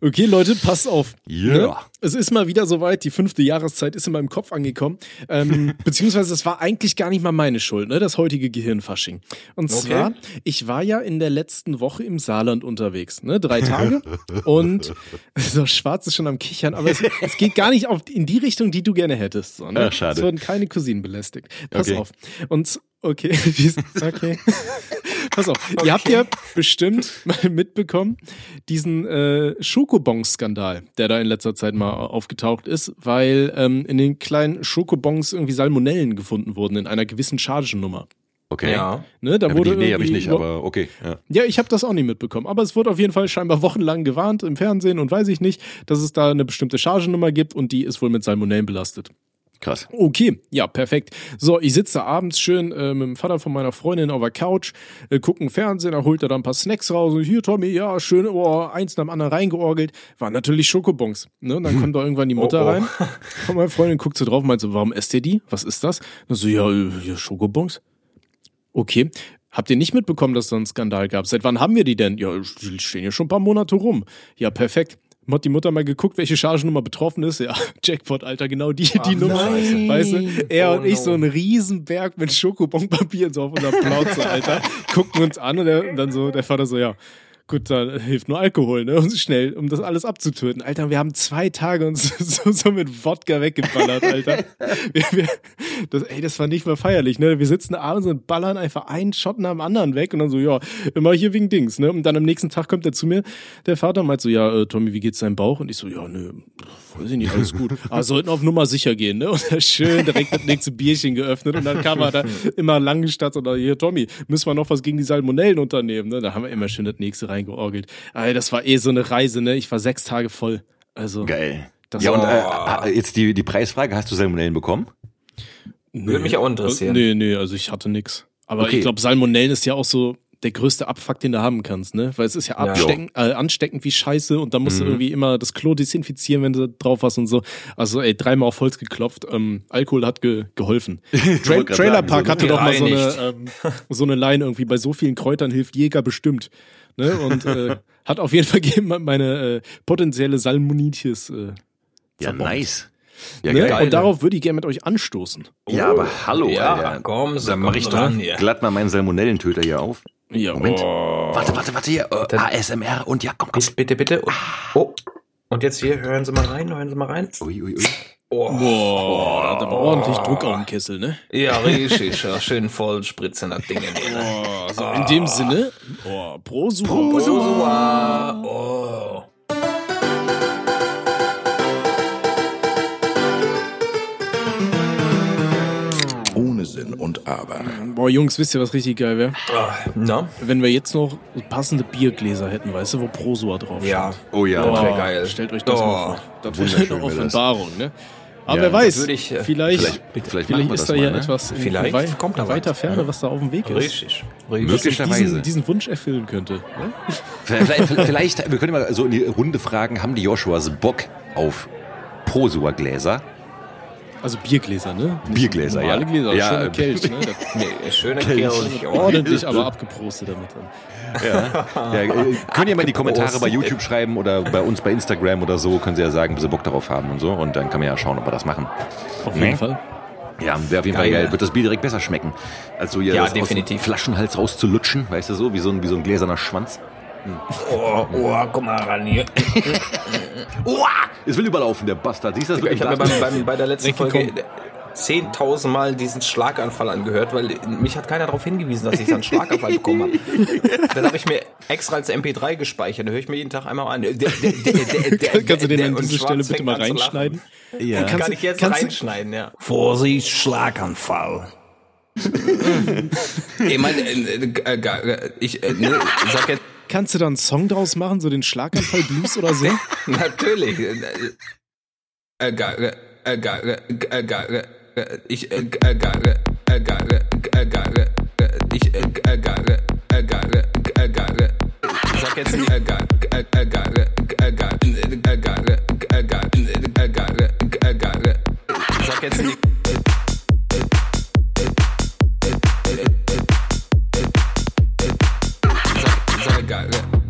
Okay, Leute, passt auf. Ja. Ne? Es ist mal wieder soweit, die fünfte Jahreszeit ist in meinem Kopf angekommen. Ähm, beziehungsweise es war eigentlich gar nicht mal meine Schuld, ne? Das heutige Gehirnfasching. Und Okay. zwar, ich war ja in der letzten Woche im Saarland unterwegs, ne? Drei Tage. und so schwarz ist schon am Kichern, aber es, es geht gar nicht auf, in die Richtung, die du gerne hättest. So, ne? Ach, schade. Es wurden keine Cousinen belästigt. Pass Okay. auf. Und okay, wie ist- okay. Pass auf, ihr habt ja bestimmt mal mitbekommen, diesen äh, Schokobons-Skandal, der da in letzter Zeit mal aufgetaucht ist, weil ähm, in den kleinen Schokobons irgendwie Salmonellen gefunden wurden in einer gewissen Chargennummer. Okay. Ja. Ne, da Aber wurde die, nee, habe ich nicht, aber okay. Ja. ja, ich habe das auch nicht mitbekommen, aber es wurde auf jeden Fall scheinbar wochenlang gewarnt im Fernsehen und weiß ich nicht, dass es da eine bestimmte Chargennummer gibt und die ist wohl mit Salmonellen belastet. Krass. Okay, ja, perfekt. So, ich sitze abends schön äh, mit dem Vater von meiner Freundin auf der Couch, äh, gucken Fernsehen, da holt er da ein paar Snacks raus und hier, Tommy, ja, schön, oh, eins nach dem anderen reingeorgelt. Waren natürlich Schokobons. Ne? Und dann kommt da irgendwann die Mutter Oh, oh. rein von meiner Freundin, guckt so drauf und meint so, warum esst ihr die? Was ist das? Und so, ja, äh, hier Schokobons. Okay. Habt ihr nicht mitbekommen, dass es da einen Skandal gab? Seit wann haben wir die denn? Ja, die stehen ja schon ein paar Monate rum. Ja, perfekt. Hat die Mutter mal geguckt, welche Chargennummer betroffen ist? Ja, Jackpot, Alter, genau die, die Ach, Nummer. nein. Weißt du, er Oh, und ich no. so ein Riesenberg mit Schokobonpapier so auf unserer Plauze, Alter. Gucken uns an und, der, und dann so, der Vater so, ja, gut, da hilft nur Alkohol, ne? Und schnell, um das alles abzutöten. Alter, wir haben zwei Tage uns so, so mit Wodka weggeballert, Alter. Wir, wir, das, ey, das war nicht mal feierlich, ne? Wir sitzen abends und ballern einfach einen Shot nach dem anderen weg und dann so, ja, immer hier wegen Dings, ne? Und dann am nächsten Tag kommt er zu mir, der Vater, und meint so, ja, äh, Tommy, wie geht's deinem Bauch? Und ich so, ja, nö, weiß ich nicht, alles gut. Aber sollten auf Nummer sicher gehen, ne? Und dann schön direkt das nächste Bierchen geöffnet und dann kam er da immer lange statt oder hier, Tommy, müssen wir noch was gegen die Salmonellen unternehmen, ne? Da haben wir immer schön das nächste reingeorgelt. Ey, das war eh so eine Reise, ne? Ich war sechs Tage voll. Also. Geil. Das ja, und war- äh, jetzt die, die Preisfrage, hast du Salmonellen bekommen? Würde mich auch interessieren. Nee, nee, also ich hatte nix. Aber Okay. ich glaube, Salmonellen ist ja auch so der größte Abfuck, den du haben kannst, ne? Weil es ist ja, Ja. abstecken, äh, ansteckend wie Scheiße und dann musst Mhm. du irgendwie immer das Klo desinfizieren, wenn du drauf hast und so. Also ey, dreimal auf Holz geklopft. Ähm, Alkohol hat ge geholfen. Tra Trailer Park so, hatte doch mal so eine, ähm, so eine Line irgendwie, bei so vielen Kräutern hilft Jäger bestimmt. Ne? Und äh, hat auf jeden Fall gegeben, meine äh, potenzielle Salmonitis. Äh, Ja, verbombt. nice. Ja, ne? geil. Und darauf würde ich gerne mit euch anstoßen. Ja, aber hallo, Ja, Alter. komm, so Dann mach komm ich dran doch hier. glatt mal meinen Salmonellentöter hier auf. Ja, Moment. Oh. Warte, warte, warte hier. Äh, Dann- ASMR und ja, komm, komm. Bitte, bitte, bitte. Und, oh. Und jetzt hier, hören Sie mal rein, hören Sie mal rein. Ui, ui, ui. Oh. Boah, da hat aber ordentlich Druck auf dem Kessel, ne? Ja, richtig. Ja, schön voll spritzen das Ding. hier, ne? Oh, so in dem Sinne, oh, Prosua. Prosua. Oh. Ohne Sinn und Aber. Boah, Jungs, wisst ihr, was richtig geil wäre? Ah, Na? Wenn wir jetzt noch passende Biergläser hätten, weißt du, wo Prosua drauf steht. Ja. Oh ja. Das wär geil. Stellt euch das Oh, mal vor. Das wäre wunderschön eine wär das. Offenbarung, ne? Aber Ja, wer das weiß, würde ich, äh, vielleicht, Vielleicht, vielleicht, vielleicht machen wir ist das da mal, ja ne? etwas in Vielleicht wei kommt da was. weiter Ferne, was da auf dem Weg ist. Richtig. Möglich. Was diesen, Möglicherweise. diesen Wunsch erfüllen könnte. Ne? Vielleicht, vielleicht, wir können mal so in die Runde fragen, haben die Joshuas Bock auf Prosua-Gläser? Also Biergläser, ne? Nicht Biergläser, ja. Gläser, Ja, schöne äh, Kelch, ne? Das Nee, schöne Kerl. nicht ordentlich, aber abgeprostet damit dann. Ja. ja äh, könnt ihr mal in die Kommentare bei YouTube schreiben oder bei uns bei Instagram oder so, können sie ja sagen, ob sie Bock darauf haben und so. Und dann kann man ja schauen, ob wir das machen. Auf jeden Fall. Ja, wäre auf jeden Fall Geil. geil. Wird das Bier direkt besser schmecken. Als so hier Ja, das aus dem definitiv. Flaschenhals rauszulutschen, weißt du so, wie so ein, wie so ein gläserner Schwanz. Oh, oh, guck mal ran hier. Uah, es will überlaufen, der Bastard. Siehst du das? Ich habe mir beim, beim, bei der letzten Folge Weggekommen. 10.000 Mal diesen Schlaganfall angehört, weil mich hat keiner darauf hingewiesen, dass ich so einen Schlaganfall bekommen habe. Dann habe ich mir extra als MP3 gespeichert. Da höre ich mir jeden Tag einmal an. Der- der- der- der- der- Kannst du den der- an und diese Schwarz Stelle bitte mal reinschneiden? ja. Kannst Kann du- ich jetzt reinschneiden, ja. Vorsicht, Schlaganfall. Ich meine, äh, äh, äh, ich äh, ne, sag jetzt Kannst du da einen Song draus machen, so den Schlaganfall Blues oder so? Natürlich. Ich ich sag jetzt nicht ich sag jetzt nicht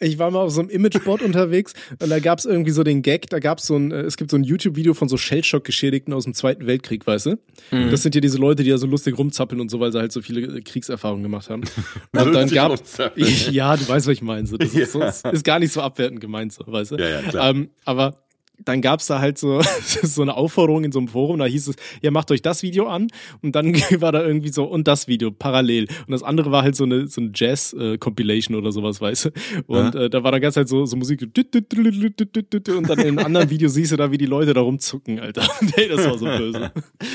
ich war mal auf so einem Imageboard unterwegs und da gab es irgendwie so den Gag, da gab es so ein, äh, es gibt so ein YouTube-Video von so Shellshock-Geschädigten aus dem Zweiten Weltkrieg, weißt du? Mhm. Das sind ja diese Leute, die da so lustig rumzappeln und so, weil sie halt so viele äh, Kriegserfahrungen gemacht haben. Und dann gab ja, du weißt, was ich meine. So, das ist, so, Ja. ist, ist gar nicht so abwertend gemeint, so, weißt du? Ja, ja, klar. Ähm, aber dann gab's da halt so, so eine Aufforderung in so einem Forum, da hieß es, ja, macht euch das Video an und dann war da irgendwie so, und das Video parallel. Und das andere war halt so eine, so eine Jazz-Compilation oder sowas, weißt du? Und äh, da war dann ganz halt so, so Musik und dann in einem anderen Video siehst du da, wie die Leute da rumzucken, Alter. Ey, das war so böse.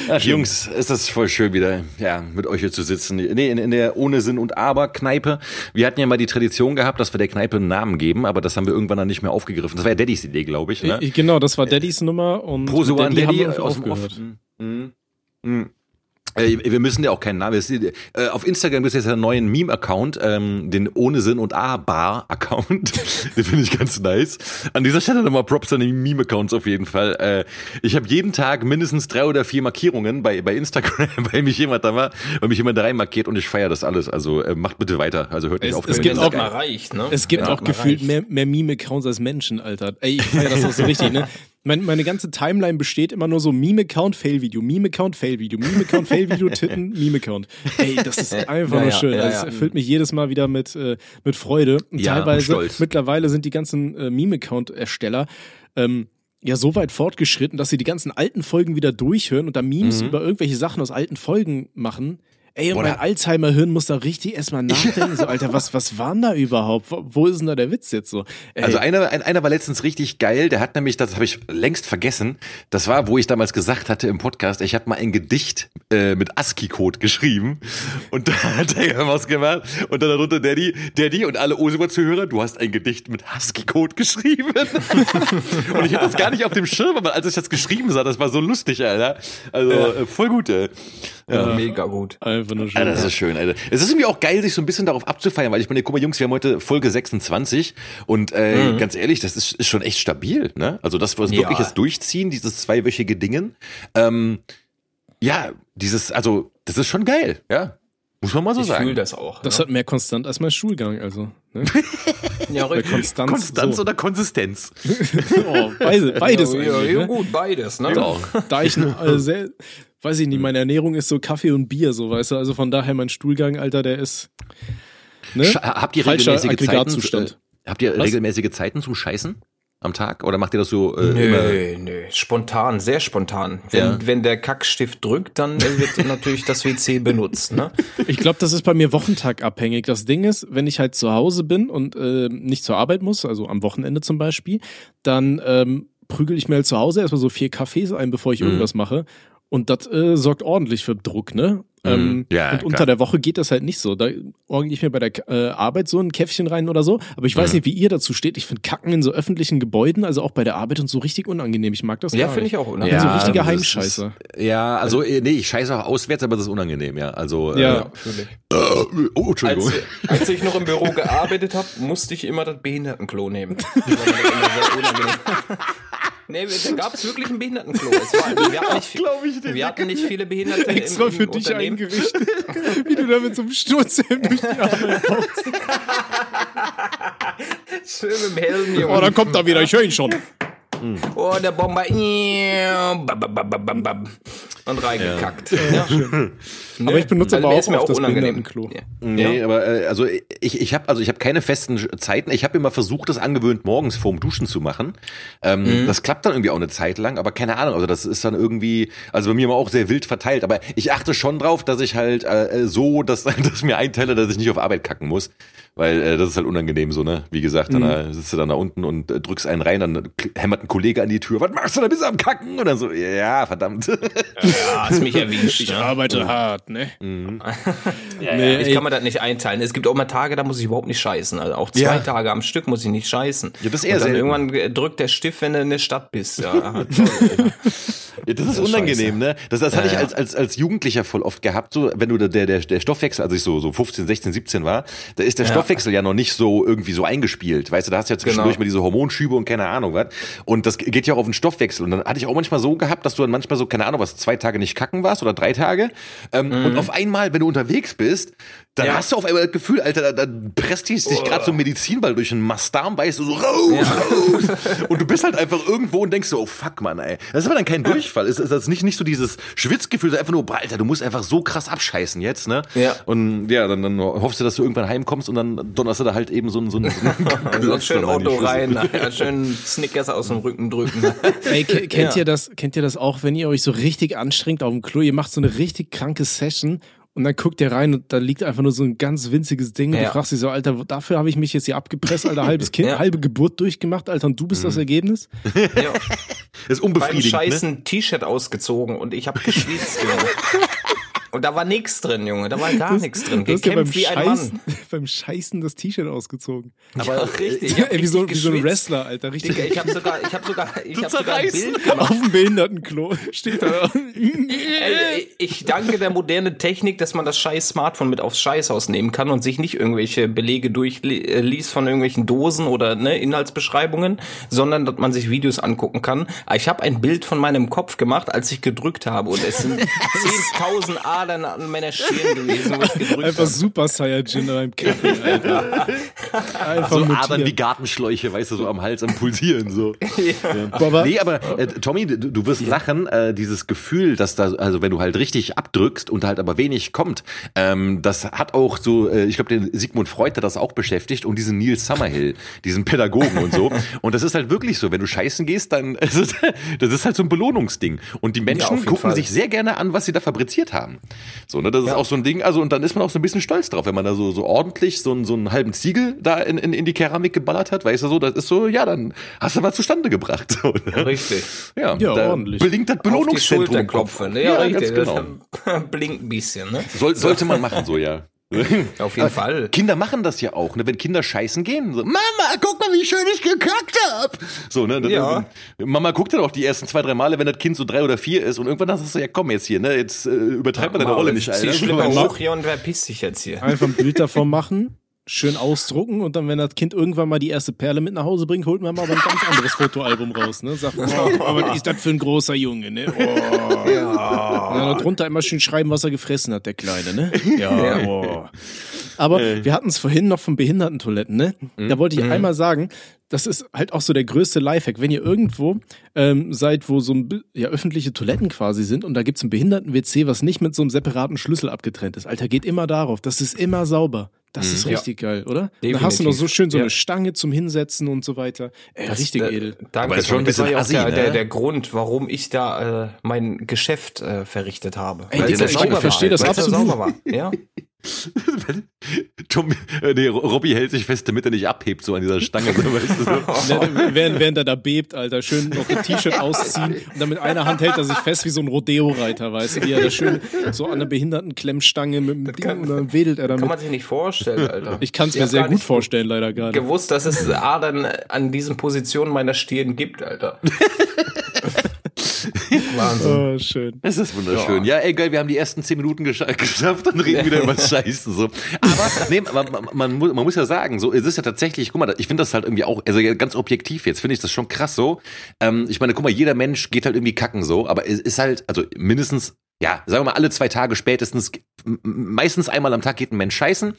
Ach, Jungs, ist das voll schön wieder, ja, mit euch hier zu sitzen. Nee, in, in der ohne Sinn und Aber Kneipe. Wir hatten ja mal die Tradition gehabt, dass wir der Kneipe einen Namen geben, aber das haben wir irgendwann dann nicht mehr aufgegriffen. Das war ja Daddys Idee, glaube ich, ne? Ich, genau, das war Daddys Nummer und an Daddy haben Daddy wir aufgehört. Mhm. Mhm. Äh, Wir müssen ja auch keinen Namen. Äh, Auf Instagram gibt es jetzt einen neuen Meme-Account, ähm, den ohne Sinn und A-Bar-Account. den finde ich ganz nice. An dieser Stelle nochmal Props an die Meme-Accounts auf jeden Fall. Äh, ich habe jeden Tag mindestens drei oder vier Markierungen bei, bei Instagram, weil mich jemand da war, weil mich jemand da rein markiert und ich feiere das alles. Also äh, macht bitte weiter. Also hört nicht Es- auf. es gibt auch- das- mal reicht, ne? Es gibt Ja, auch gefühlt reicht. mehr, mehr Meme-Accounts als Menschen, Alter. Ey, ich feier das auch so richtig, ne? Meine, meine ganze Timeline besteht immer nur so Meme-Account, Fail-Video, Meme-Account, Fail-Video, Meme-Account, Fail-Video, Titten, Meme-Account. Ey, das ist einfach Ja, nur schön. ja, das erfüllt mich jedes Mal wieder mit, äh, mit Freude. Und Ja, teilweise, Stolz. mittlerweile sind die ganzen äh, Meme-Account-Ersteller ähm, ja so weit fortgeschritten, dass sie die ganzen alten Folgen wieder durchhören und da Memes über irgendwelche Sachen aus alten Folgen machen. Ey, und Boah, mein Alzheimer-Hirn muss da richtig erstmal nachdenken. So, Alter, was, was war denn da überhaupt? Wo, wo ist denn da der Witz jetzt so? Ey, Also einer, ein, einer war letztens richtig geil, der hat nämlich, das habe ich längst vergessen, das war, wo ich damals gesagt hatte im Podcast, ich habe mal ein Gedicht äh, mit ASCII-Code geschrieben und da hat er ja was gemacht und dann darunter Daddy, Daddy und alle Osima-Zuhörer, du hast ein Gedicht mit ASCII-Code geschrieben. und ich hatte das gar nicht auf dem Schirm, aber als ich das geschrieben sah, das war so lustig, Alter. Also äh, voll gut, ey. Ja, mega gut. einfach nur schön. Alter, das ist schön, Alter. Es ist irgendwie auch geil, sich so ein bisschen darauf abzufeiern, weil ich meine, guck mal, Jungs, wir haben heute Folge 26 und äh, ganz ehrlich, das ist, ist schon echt stabil, ne? Also, dass wir uns Ja. wirklich jetzt durchziehen, dieses zweiwöchige Dingen. Ähm, ja, dieses, also, das ist schon geil, ja. Muss man mal so Ich sagen. fühle das auch. Das ne? hat mehr konstant als mein Schulgang, also. Ne? ja, richtig. Konstanz. Konstanz so. oder Konsistenz? Oh, beide, beides ja, ja, ja, ne? gut, beides, ne? Ja. Da ich äh, sehr, weiß ich nicht, meine Ernährung ist so Kaffee und Bier, so weißt du. Also von daher mein Stuhlgang, Alter, der ist. Ne? Habt ihr Falscher regelmäßige Zeiten? Äh, habt ihr Was? regelmäßige Zeiten zum Scheißen am Tag? Oder macht ihr das so äh, immer? Nö, nö, spontan, sehr spontan. Wenn, Ja. wenn der Kackstift drückt, dann wird natürlich das WC benutzt, ne? Ich glaube, das ist bei mir wochentagabhängig. Das Ding ist, wenn ich halt zu Hause bin und äh, nicht zur Arbeit muss, also am Wochenende zum Beispiel, dann ähm, prügel ich mir halt zu Hause erstmal so vier Kaffees ein, bevor ich irgendwas mache. Und das äh, sorgt ordentlich für Druck, ne? Ähm, Ja, und unter klar. der Woche geht das halt nicht so. Da orgel ich mir bei der äh, Arbeit so ein Käffchen rein oder so. Aber ich weiß nicht, wie ihr dazu steht. Ich finde Kacken in so öffentlichen Gebäuden, also auch bei der Arbeit und so richtig unangenehm. Ich mag das Ja, gar finde ich auch unangenehm. so richtiger das Heimscheißer. Ist, ja, also äh, nee, ich scheiße auch auswärts, aber das ist unangenehm, ja. Also Ja. äh, Natürlich. äh, oh, Entschuldigung. Als, als ich noch im Büro gearbeitet habe, musste ich immer das Behindertenklo nehmen. Das war mir immer sehr unangenehm. Nee, da gab es wirklich ein Behindertenklo. Es war, wir hatten nicht, viel, ich wir hatten nicht viele Behinderte Extra im, für im dich Unternehmen. eingerichtet. wie du da mit so einem Sturzhelm durch die Arbeit kommst. Schön mit dem Helm, Junge. Oh, dann kommt er wieder. Ich höre ihn schon. Oh, der Bomber. Und reingekackt. Ja. Aber ich benutze aber auch auch das unangenehm. Behindertenklo. Ja. Nee, Ja. aber also ich, ich habe also ich habe keine festen Zeiten. Ich habe immer versucht, das angewöhnt morgens vorm Duschen zu machen. Ähm, Mhm. Das klappt dann irgendwie auch eine Zeit lang, aber keine Ahnung. Also das ist dann irgendwie, also bei mir immer auch sehr wild verteilt. Aber ich achte schon drauf, dass ich halt äh, so, dass, dass mir einteile, dass ich nicht auf Arbeit kacken muss, weil äh, das ist halt unangenehm so ne. Wie gesagt, dann äh, sitzt du dann da unten und äh, drückst einen rein, dann hämmert ein Kollege an die Tür. Was machst du da? Bist du am Kacken? Und dann so, ja, verdammt. Ja, hast mich erwischt. Ich ne? arbeite hart, ne? Ja, Nee, ja, ich ey. kann mir das nicht einteilen. Es gibt auch mal Tage, da muss ich überhaupt nicht scheißen. Also auch zwei Ja. Tage am Stück muss ich nicht scheißen. Ja, das ist eher Und dann selten. irgendwann drückt der Stift, wenn du in der Stadt bist. Ja, toll. Ja, das ist Das unangenehm, ne? Das, das hatte Ja, ich als, als, als Jugendlicher voll oft gehabt, so, wenn du der, der, der Stoffwechsel, als ich so, so 15, 16, 17 war, da ist der Ja. Stoffwechsel ja noch nicht so irgendwie so eingespielt. Weißt du, da hast du ja zwischendurch Genau. mal diese Hormonschübe und keine Ahnung was. Und das geht ja auch auf den Stoffwechsel. Und dann hatte ich auch manchmal so gehabt, dass du dann manchmal so, keine Ahnung was, zwei Tage nicht kacken warst oder drei Tage. Ähm, Und auf einmal, wenn du unterwegs bist, dann Mhm. Ja. hast du auf einmal das Gefühl, Alter, da, da presst dich sich gerade so ein Medizinball durch den Mastdarm, weißt du, so raus, raus. Und du bist halt einfach irgendwo und denkst so, oh fuck, Mann, ey. Das ist aber dann kein Durchfall. Es ist das ist nicht, nicht so dieses Schwitzgefühl, sondern einfach nur, boah, Alter, du musst einfach so krass abscheißen jetzt, ne? Ja. Und ja, dann, dann hoffst du, dass du irgendwann heimkommst und dann donnerst du da halt eben so ein, so ein, so ein Also schön Schüssel. rein, ja, schön Snickers aus dem Rücken drücken. Ey, ke- kennt Ja. ihr das, kennt ihr das auch, wenn ihr euch so richtig anstrengt auf dem Klo, ihr macht so eine richtig kranke Session und dann guckt ihr rein und da liegt einfach nur so ein ganz winziges Ding und Ja. du fragst dich so, Alter, dafür habe ich mich jetzt hier abgepresst, Alter, halbes Kind, Ja. halbe Geburt durchgemacht, Alter, und du bist das Ergebnis? ja. Das ist unbefriedigend, ne? Scheißen T-Shirt ausgezogen und ich habe geschwitzt. Und da war nichts drin, Junge. Da war gar nichts drin. Du hast ja beim Gekämpft wie ein Scheißen, Mann. beim Scheißen das T-Shirt ausgezogen. Aber ja, richtig. Ich hab Ey, wie, so, wie richtig so ein. Wrestler, Alter, richtig. Digga, ich habe sogar, ich habe sogar, ich Du habe sogar ein. Bild gemacht. auf dem Behindertenklo steht da. Ey, ich danke der modernen Technik, dass man das scheiß Smartphone mit aufs Scheißhaus nehmen kann und sich nicht irgendwelche Belege durchliest von irgendwelchen Dosen oder ne, Inhaltsbeschreibungen, sondern dass man sich Videos angucken kann. Ich habe ein Bild von meinem Kopf gemacht, als ich gedrückt habe und es sind 10.000 Adern an meiner Stirn gewesen, wo ich gedrückt Einfach habe. Super Saiyajin beim Kaffee, Alter. Einfach So mutiert. Adern wie Gartenschläuche, weißt du, so am Hals, am Pulsieren, so. Boah, aber- nee, aber äh, Tommy, du, du wirst lachen, äh, dieses Gefühl, dass da, also wenn du halt richtig abdrückst und halt aber wenig kommt, ähm, das hat auch so, äh, ich glaube, den Sigmund Freud hat das auch beschäftigt und diesen Neil Summerhill, diesen Pädagogen und so. Und das ist halt wirklich so, wenn du scheißen gehst, dann, ist, das ist halt so ein Belohnungsding. Und die Menschen jeden gucken Fall. sich sehr gerne an, was sie da fabriziert haben. So, ne, das ist auch so ein Ding, also und dann ist man auch so ein bisschen stolz drauf, wenn man da so, so ordentlich so, einen- so einen halben Ziegel da in, in, in die Keramik geballert hat, weißt du so, das ist so, ja, dann hast du was zustande gebracht. So, ne? Richtig. Ja, Ja, da ordentlich. Blinkt das Auf die Belohnungszentrum. Schulter im Kopf. klopfen. ne? Ja, richtig. ganz genau. Das blinkt ein bisschen, ne? Soll, sollte man machen, so, ja. Auf jeden Fall. Kinder machen das ja auch, ne? Wenn Kinder scheißen gehen, so, Mama, guck mal, wie schön ich gekackt hab. So, ne? Dann- Ja. Mama guckt dann auch die ersten zwei, drei Male, wenn das Kind so drei oder vier ist und irgendwann sagst du, ja komm jetzt hier, ne? Jetzt äh, übertreib mal deine Rolle nicht, Zieh Alter. Schlipper So. hoch hier und wer pisst sich jetzt hier? Einfach ein Bild davon machen, schön ausdrucken und dann, wenn das Kind irgendwann mal die erste Perle mit nach Hause bringt, holt man mal aber ein ganz anderes Fotoalbum raus, ne? Sagt, oh, aber was ist das für ein großer Junge, ne? Oh. Ja. Ja, drunter immer schön schreiben, was er gefressen hat, der Kleine, ne? Ja, oh. Aber wir hatten es vorhin noch von Behindertentoiletten, ne? Da wollte ich einmal sagen, das ist halt auch so der größte Lifehack. Wenn ihr irgendwo ähm, seid, wo so ein, ja, öffentliche Toiletten quasi sind und da gibt's ein Behinderten-WC, was nicht mit so einem separaten Schlüssel abgetrennt ist. Alter, geht immer darauf. Das ist immer sauber. Das ist richtig geil, oder? Da hast du noch so schön so eine Ja. Stange zum Hinsetzen und so weiter. Ey, richtig Da- edel. Danke, Aber ist schon ein das war bisschen ja auch der, ne? der, der Grund, warum ich da äh, mein Geschäft äh, verrichtet habe. Ey, Weil Digga, ich verstehe das es absolut. Ja? Tom, äh, nee, Robby hält sich fest, damit er nicht abhebt, so an dieser Stange. So, weißt du, so. Ne, während, während er da bebt, Alter, schön noch ein T-Shirt ausziehen und dann mit einer Hand hält er sich fest wie so ein Rodeo-Reiter, weißt du, wie er da schön so an der Behindertenklemmstange mit dem Ding kann- und dann wedelt er Kann damit. man sich nicht vorstellen, Alter. Ich kann es mir sehr gut vorstellen, leider gar nicht. gewusst, dass es Adern an diesen Positionen meiner Stirn gibt, Alter. Wahnsinn. Oh, schön. Es ist wunderschön. Ja. ey, geil, wir haben die ersten zehn Minuten gescha geschafft und reden wieder über Scheißen, so. Aber, nee, man, man, man, mu- man muss ja sagen, so, es ist ja tatsächlich, guck mal, ich finde das halt irgendwie auch, also ganz objektiv jetzt, finde ich das schon krass so. Ähm, ich meine, guck mal, jeder Mensch geht halt irgendwie kacken so, aber es ist halt, also mindestens, ja, sagen wir mal, alle zwei Tage spätestens, meistens einmal am Tag geht ein Mensch scheißen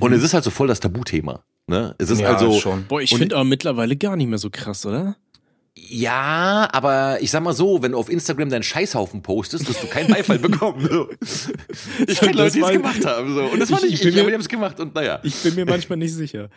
und es ist halt so voll das Tabuthema. Ne? Es ist Ja, also, schon. Boah, ich finde aber mittlerweile gar nicht mehr so krass, oder? Ja, aber ich sag mal so, wenn du auf Instagram deinen Scheißhaufen postest, wirst du keinen Beifall bekommen. So. Ich kenne Leute, die es gemacht haben. So. Und das war Ich- nicht ich ich, bin mir- aber die haben es gemacht. Und naja. Ich bin mir manchmal nicht sicher.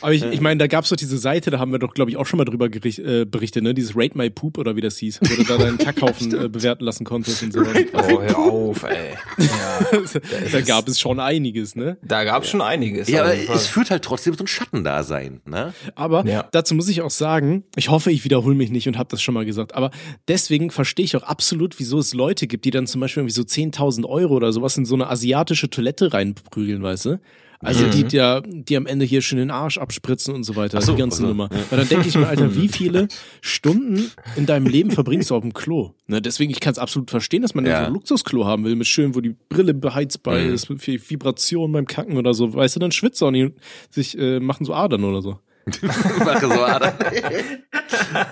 Aber ich, ich meine, da gab's doch diese Seite, da haben wir doch, glaube ich, auch schon mal drüber gericht, äh, berichtet, ne? Dieses Rate My Poop oder wie das hieß, wo du da deinen Kackhaufen äh, bewerten lassen konntest und so. Oh, hör auf, ey. Ja, da gab es schon einiges, ne? da gab es schon einiges. Ja, aber es führt halt trotzdem so ein Schattendasein. Ne? Aber Ja. dazu muss ich auch sagen, ich hoffe, ich wiederhole mich nicht und habe das schon mal gesagt, aber deswegen verstehe ich auch absolut, wieso es Leute gibt, die dann zum Beispiel irgendwie so 10.000 Euro oder sowas in so eine asiatische Toilette reinprügeln, weißt du? Also die, die, die am Ende hier schon den Arsch abspritzen und so weiter, so, die ganze ach so. Nummer. Weil dann denke ich mir, Alter, wie viele Stunden in deinem Leben verbringst du auf dem Klo? Ne, deswegen, ich kann es absolut verstehen, dass man Ja. so ein Luxusklo haben will, mit schön, wo die Brille beheizbar Mhm. ist, mit viel Vibration beim Kacken oder so. Weißt du, dann schwitzt er auch nicht, sich äh, machen so Adern oder so. Mache so Ader.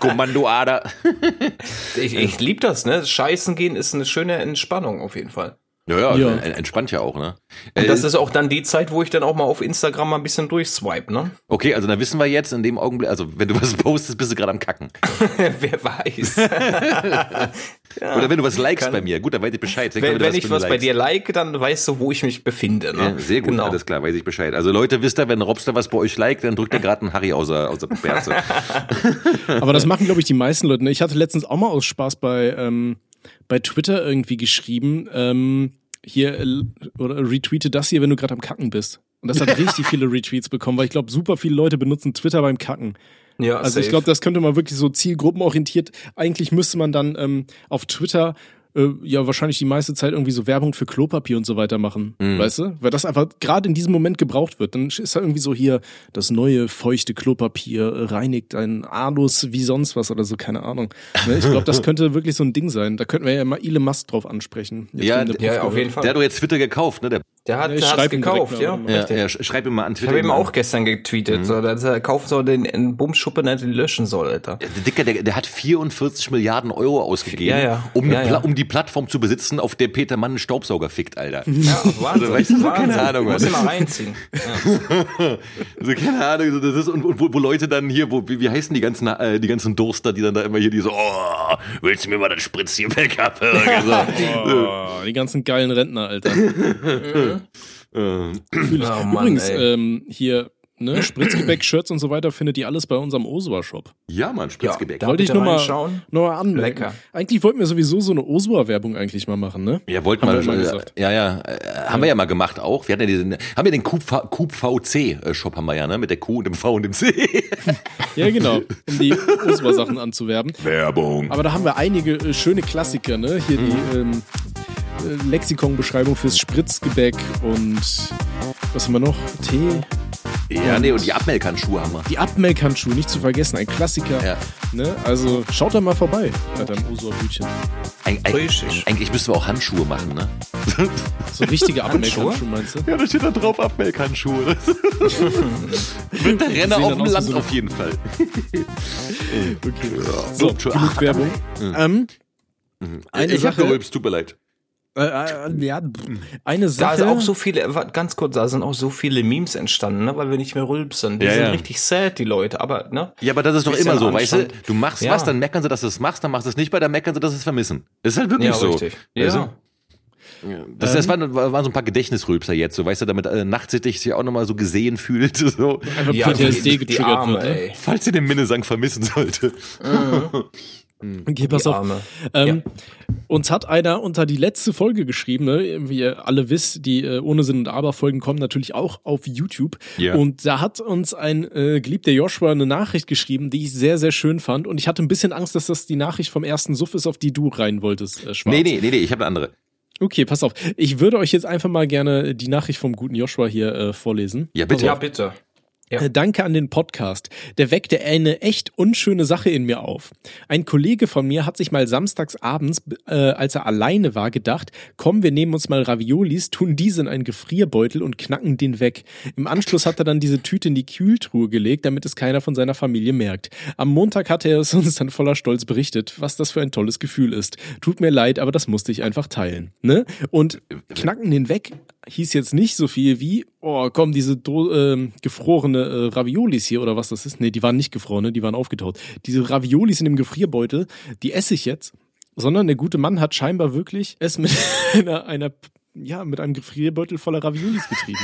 Kommando-Ader. Ich, ich lieb das, ne? Scheißen gehen ist eine schöne Entspannung auf jeden Fall. Ja, ja, Ja. en- entspannt ja auch, ne? Und Äh, das ist auch dann die Zeit, wo ich dann auch mal auf Instagram mal ein bisschen durchswipe, ne? okay, also dann wissen wir jetzt in dem Augenblick, also wenn du was postest, bist du gerade am Kacken. Wer weiß. ja. Oder wenn du was likest Kann- bei mir, gut, dann weiß ich Bescheid. Wenn, wenn ich was bei likest. dir like, dann weißt du, wo ich mich befinde. Ne? Ja, sehr gut, Genau. alles klar, weiß ich Bescheid. Also Leute, wisst ihr, wenn Robster was bei euch liked, dann drückt er gerade einen Harry aus der, aus der Berze. Aber das machen, glaube ich, die meisten Leute. ne? Ich hatte letztens auch mal aus Spaß bei, ähm, bei Twitter irgendwie geschrieben, ähm, hier, äh, oder retweete das hier, wenn du gerade am Kacken bist. Und das hat richtig viele Retweets bekommen, weil ich glaube, super viele Leute benutzen Twitter beim Kacken. Ja, Also ich safe. glaube, das könnte man wirklich so zielgruppenorientiert. Eigentlich müsste man dann ähm, auf Twitter äh, ja wahrscheinlich die meiste Zeit irgendwie so Werbung für Klopapier und so weiter machen. Mhm. Weißt du? Weil das einfach gerade in diesem Moment gebraucht wird. Dann ist da irgendwie so hier das neue feuchte Klopapier äh, reinigt deinen Anus wie sonst was oder so, keine Ahnung. Ne? Ich glaube, das könnte wirklich so ein Ding sein. Da könnten wir ja mal Elon Musk drauf ansprechen. Jetzt Ja, ja, auf jeden Fall. Der hat doch jetzt Twitter gekauft, ne? Der, Der hat Ja, ich direkt gekauft, ja. ja, ja, sch- schreib ihm mal an Ich Twitter. habe ihm auch gestern getweetet, Mhm. so, dass er kaufen soll, den, den Bumschuppen nicht löschen soll, Alter. Der Dicker, der, der hat 44 Milliarden Euro ausgegeben, Ja, ja. Um, Ja, ja. um die Plattform zu besitzen, auf der Peter Mann einen Staubsauger fickt, Alter. Ja, Wahnsinn. weißt du, so keine Wahnsinn. Ahnung, Muss Mann. ich mal reinziehen. Ja. Also keine Ahnung, so das ist und, und wo, wo Leute dann hier, wo wie, wie heißen die ganzen äh, die ganzen Durster, die dann da immer hier die so, oh, willst du mir mal das Spritz hier weg ab? so, Oh, die ganzen geilen Rentner, Alter. äh, Fühl ich. Oh Mann, Übrigens, ähm, hier, ne, Spritzgebäck, Shirts und so weiter findet ihr alles bei unserem Osua-Shop. ja, Mann, Spritzgebäck. Ja, Wollte ich bitte nur mal, reinschauen. nur mal anmerken. Lecker. Eigentlich wollten wir sowieso so eine Osua-Werbung eigentlich mal machen, ne? Ja, wollten Haben wir, wir mal äh, gesagt. ja, ja, äh, haben wir ja mal gemacht auch. Wir hatten ja diesen, haben ja den VC äh, haben wir ja, ne, mit der Q und dem V und dem C. Ja, genau, um die Osua-Sachen anzuwerben. Werbung. Aber da haben wir einige äh, schöne Klassiker, ne? Hier Mhm. die ähm, äh, Lexikon-Beschreibung fürs Spritzgebäck und was haben wir noch? Tee. Ja, nee, und die Abmelkhandschuhe haben wir. Die Abmelkhandschuhe, nicht zu vergessen, ein Klassiker. Ja. Ne? Also schaut da mal vorbei bei deinem Osua-Bütchen. Eig eig Richtig. eigentlich müssten wir auch Handschuhe machen, ne? So richtige Handschuhe? Abmelkhandschuhe, meinst du? Ja, da steht da drauf Abmelkhandschuhe. Mit der Renner auf dem Land so auf jeden Fall. Okay. So, genug Werbung. Ähm, eine ich hab Sache. gerülpst, tut mir leid. Äh, äh, ja, eine Da Sache. sind auch so viele, warte, ganz kurz, da sind auch so viele Memes entstanden, ne, weil wir nicht mehr rülpsen. Die Ja, sind ja. richtig sad, die Leute, aber, ne? Ja, aber das ist doch immer so, weißt du? Anstand. Du machst Ja. was, dann meckern sie, dass du es machst, dann machst du es nicht, weil dann meckern sie, dass sie es vermissen. Das ist halt wirklich Ja, so. richtig. Ja. du? Das, das waren, waren so ein paar Gedächtnisrülpser jetzt, so weißt du, damit äh, nachtsichtig sich auch nochmal so gesehen fühlt, so, einfach Ja, PTSD die, die getriggert Arme, wird. Ne? ey. falls ihr den Minnesang vermissen sollte. Okay, pass auf. Ähm, Uns hat einer unter die letzte Folge geschrieben, ne? wie ihr alle wisst, die äh, ohne Sinn und Aber Folgen kommen natürlich auch auf YouTube. Ja. Und da hat uns ein äh, geliebter Joshua eine Nachricht geschrieben, die ich sehr, sehr schön fand. Und ich hatte ein bisschen Angst, dass das die Nachricht vom ersten Suff ist, auf die du rein wolltest, äh, Schwarz. Nee, nee, nee, nee, ich habe eine andere. Okay, pass auf. Ich würde euch jetzt einfach mal gerne die Nachricht vom guten Joshua hier äh, vorlesen. Ja, bitte. Ja, bitte. Ja. Äh, Danke an den Podcast. Der weckte eine echt unschöne Sache in mir auf. Ein Kollege von mir hat sich mal samstags abends, äh, als er alleine war, gedacht, komm, wir nehmen uns mal Raviolis, tun diese in einen Gefrierbeutel und knacken den weg. Im Anschluss hat er dann diese Tüte in die Kühltruhe gelegt, damit es keiner von seiner Familie merkt. Am Montag hat er es uns dann voller Stolz berichtet, was das für ein tolles Gefühl ist. Tut mir leid, aber das musste ich einfach teilen. Ne? Und knacken den weg hieß jetzt nicht so viel wie, oh komm, diese Do ähm, gefrorene äh, Raviolis hier oder was das ist. Nee, die waren nicht gefroren, ne? die waren aufgetaut. Diese Raviolis in dem Gefrierbeutel, die esse ich jetzt. Sondern der gute Mann hat scheinbar wirklich es mit einer, einer ja, mit einem Gefrierbeutel voller Raviolis getrieben.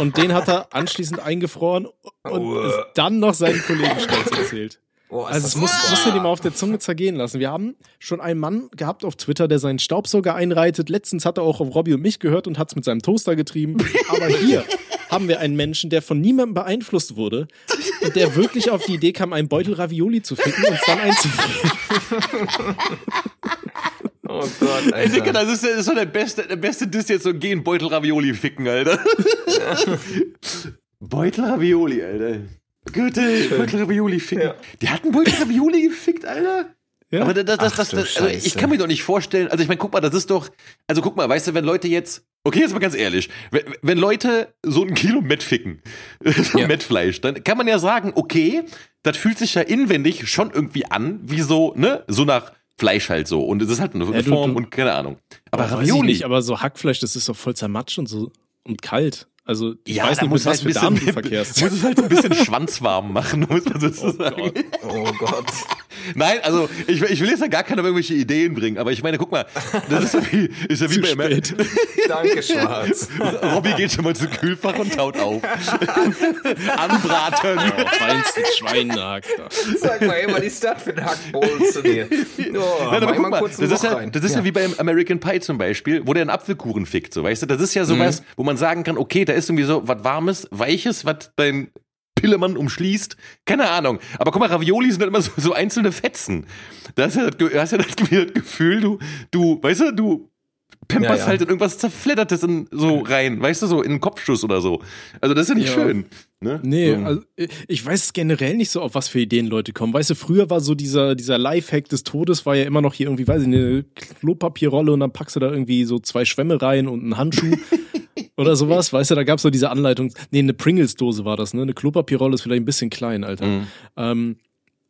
und den hat er anschließend eingefroren und es dann noch seinen Kollegen stolz erzählt. Boah, ist Also das es muss, super. musst du dir mal auf der Zunge zergehen lassen. Wir haben schon einen Mann gehabt auf Twitter, der seinen Staubsauger einreitet. Letztens hat er auch auf Robbie und mich gehört und hat es mit seinem Toaster getrieben. Aber hier haben wir einen Menschen, der von niemandem beeinflusst wurde und der wirklich auf die Idee kam, einen Beutel Ravioli zu ficken und es dann einzufrieren. Oh, Gott, Ey, Digga, Alter. das ist, das ist so der beste, der beste Diss jetzt so gehen Beutel Ravioli ficken, Alter. Beutel Ravioli, Alter. Gute, Beutel Ravioli ficken. Ja. Die hatten Beutel Ravioli gefickt, Alter. Ja. Aber das, das, das, das, du das also ich kann mir doch nicht vorstellen, also ich meine, guck mal, das ist doch, also guck mal, weißt du, wenn Leute jetzt, okay, jetzt mal ganz ehrlich, wenn, wenn Leute so ein Kilo Met ficken, so Ja. Mettfleisch, dann kann man ja sagen, okay, das fühlt sich ja inwendig schon irgendwie an, wie so, ne, so nach Fleisch halt so. Und es ist halt eine Ja, du- Form du- und keine Ahnung. Aber Weiß ich Ravioli, nicht, aber so Hackfleisch, das ist doch voll zermatscht und so und kalt. Also ich ja, weiß nicht, muss mit was für halt ein du bisschen, verkehrst. muss es halt so ein bisschen schwanzwarm machen, muss man so sagen. Gott. Oh Gott. Nein, also ich, ich will jetzt ja gar keine irgendwelche Ideen bringen, aber ich meine, guck mal, das ist ja wie, ist ja wie bei spät. Danke, Schwarz. Robby geht schon mal zum Kühlfach und taut auf. Anbraten. Oh, feinstes Schweinehack. da. Sag mal immer die Stadt für den Hackbowl zu dir. Oh, Nein, aber guck mal, das ein ist, ja, das ist ja. wie beim American Pie zum Beispiel, wo der einen Apfelkuchen fickt, so weißt du, das ist ja sowas, Mhm. wo man sagen kann, okay, da ist irgendwie so was Warmes, Weiches, was dein Pillemann umschließt, keine Ahnung. Aber guck mal, Ravioli sind halt immer so, so einzelne Fetzen. Da hast du ja hast ja das, Ge- das Gefühl, du, du, weißt du, du pemperst Ja, ja. halt in irgendwas zerfleddertes in, so rein, weißt du, so in einen Kopfschuss oder so. Also das ist ja nicht Ja. schön. Ne? Nee, so. also ich weiß generell nicht so, auf was für Ideen Leute kommen. Weißt du, früher war so dieser, dieser Lifehack des Todes, war ja immer noch hier irgendwie, weiß ich, eine Klopapierrolle und dann packst du da irgendwie so zwei Schwämme rein und einen Handschuh oder sowas. Weißt du, da gab's so diese Anleitung. Nee, eine Pringles-Dose war das, ne? Eine Klopapierrolle ist vielleicht ein bisschen klein, Alter. Mhm. Ähm,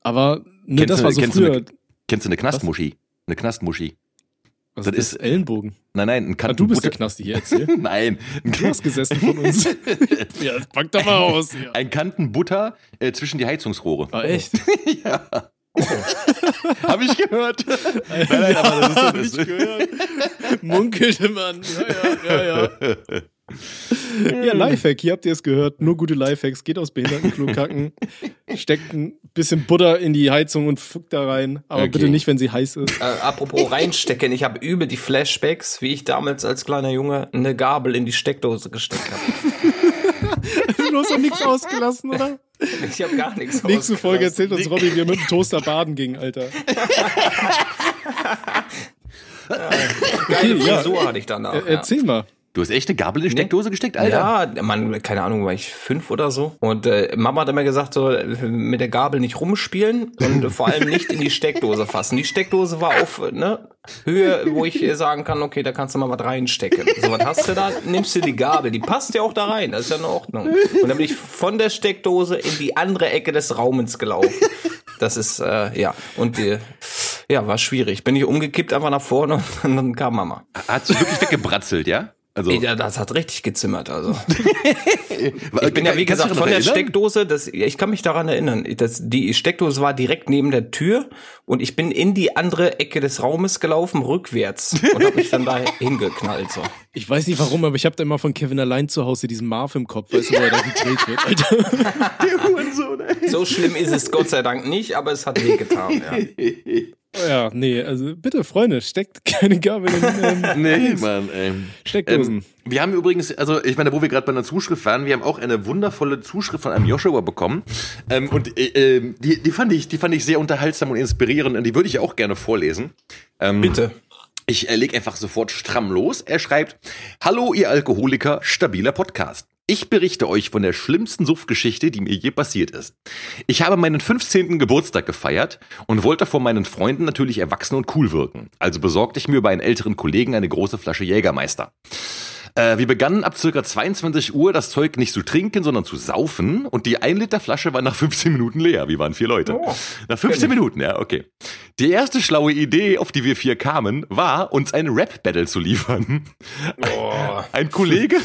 aber ne, Kennst das du- war so kennst du früher. eine- Kennst du eine Knastmuschi? Eine Knastmuschi. Was das ist das? ist- Ellenbogen. Nein, nein, ein Ah, Kanten du bist der Knasti hier, erzähl. Nein, ein, Du hast gesessen von uns. ja, pack doch mal aus. Ja. ein Kanten Butter äh, zwischen die Heizungsrohre. Ah, echt? ja. Habe ich gehört. nein, nein, aber das ist Hab so, ich gehört. Munkelte man. Ja, ja, ja, ja. Ja, Lifehack, hier habt ihr es gehört. Nur gute Lifehacks. Geht aufs Behindertenklo kacken, steckt ein bisschen Butter in die Heizung und fuckt da rein. Aber Okay. bitte nicht, wenn sie heiß ist. Äh, apropos reinstecken, ich habe übel die Flashbacks, wie ich damals als kleiner Junge eine Gabel in die Steckdose gesteckt habe. Du hast doch nichts ausgelassen, oder? Ich habe gar nichts Nächste Folge ausgelassen. erzählt uns Robby, wie er mit dem Toaster baden ging, Alter. Geile Okay, ja. Frisur hatte ich danach. Ja. erzähl mal. Du hast echt eine Gabel in die Steckdose gesteckt, Alter? Ja, man, keine Ahnung, war ich fünf oder so. Und äh, Mama hat immer gesagt, so mit der Gabel nicht rumspielen und vor allem nicht in die Steckdose fassen. Die Steckdose war auf ne, Höhe, wo ich sagen kann, okay, da kannst du mal was reinstecken. So, was hast du da? Nimmst du die Gabel, die passt ja auch da rein, das ist ja in Ordnung. Und dann bin ich von der Steckdose in die andere Ecke des Raumens gelaufen. Das ist, äh, ja, und äh, ja, war schwierig. Bin ich umgekippt einfach nach vorne und dann kam Mama. Hat sie wirklich weggebratzelt, ja? Also, Ey, ja, das hat richtig gezimmert, also. ich bin ja, wie gesagt, von der Steckdose, das, ich kann mich daran erinnern, das, die Steckdose war direkt neben der Tür und ich bin in die andere Ecke des Raumes gelaufen, rückwärts und habe mich dann da hingeknallt. So. Ich weiß nicht warum, aber ich habe da immer von Kevin allein zu Hause diesen Marv im Kopf, weißt du, wo er da gedreht wird, Alter. so schlimm ist es Gott sei Dank nicht, aber es hat wehgetan. Ja. Ja, nee, also bitte, Freunde, steckt keine Gabel in ähm, Nee, Mann, ey. Steckdosen. Ähm, wir haben übrigens, also ich meine, wo wir gerade bei einer Zuschrift waren, wir haben auch eine wundervolle Zuschrift von einem Joshua bekommen. Ähm, und äh, äh, die, die, fand ich, die fand ich sehr unterhaltsam und inspirierend und die würde ich auch gerne vorlesen. Ähm, Bitte. Ich äh, leg einfach sofort stramm los. Er schreibt, Hallo ihr Alkoholiker, stabiler Podcast. Ich berichte euch von der schlimmsten Suftgeschichte, die mir je passiert ist. Ich habe meinen 15. Geburtstag gefeiert und wollte vor meinen Freunden natürlich erwachsen und cool wirken. Also besorgte ich mir bei einen älteren Kollegen eine große Flasche Jägermeister. Äh, wir begannen ab circa 22 Uhr das Zeug nicht zu trinken, sondern zu saufen und die 1 Liter Flasche war nach 15 Minuten leer. Wir waren vier Leute. Oh, nach 15 Minuten, ja, okay. Die erste schlaue Idee, auf die wir vier kamen, war, uns ein Rap-Battle zu liefern. Oh. Ein Kollege,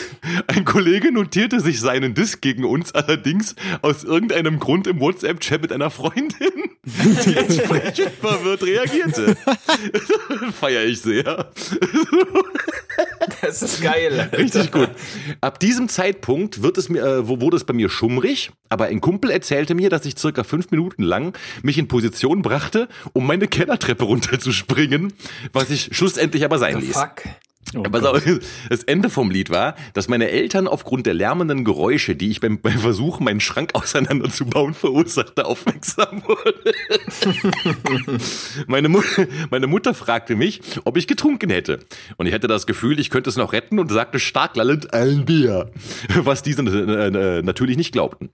ein Kollege notierte sich seinen Diss gegen uns allerdings aus irgendeinem Grund im WhatsApp-Chat mit einer Freundin, die entsprechend verwirrt reagierte. Feier ich sehr. Das ist geil. Richtig gut. Ab diesem Zeitpunkt wird es mir, äh, wurde es bei mir schummrig, aber ein Kumpel erzählte mir, dass ich circa fünf Minuten lang mich in Position brachte, um meine Kellertreppe runterzuspringen, was ich schlussendlich aber sein ließ. fuck? Oh Pass auf, das Ende vom Lied war, dass meine Eltern aufgrund der lärmenden Geräusche, die ich beim, beim Versuch, meinen Schrank auseinanderzubauen verursachte, aufmerksam wurde. meine, Mu meine Mutter fragte mich, ob ich getrunken hätte. Und ich hätte das Gefühl, ich könnte es noch retten und sagte stark lallend ein Bier. Was diese äh, natürlich nicht glaubten.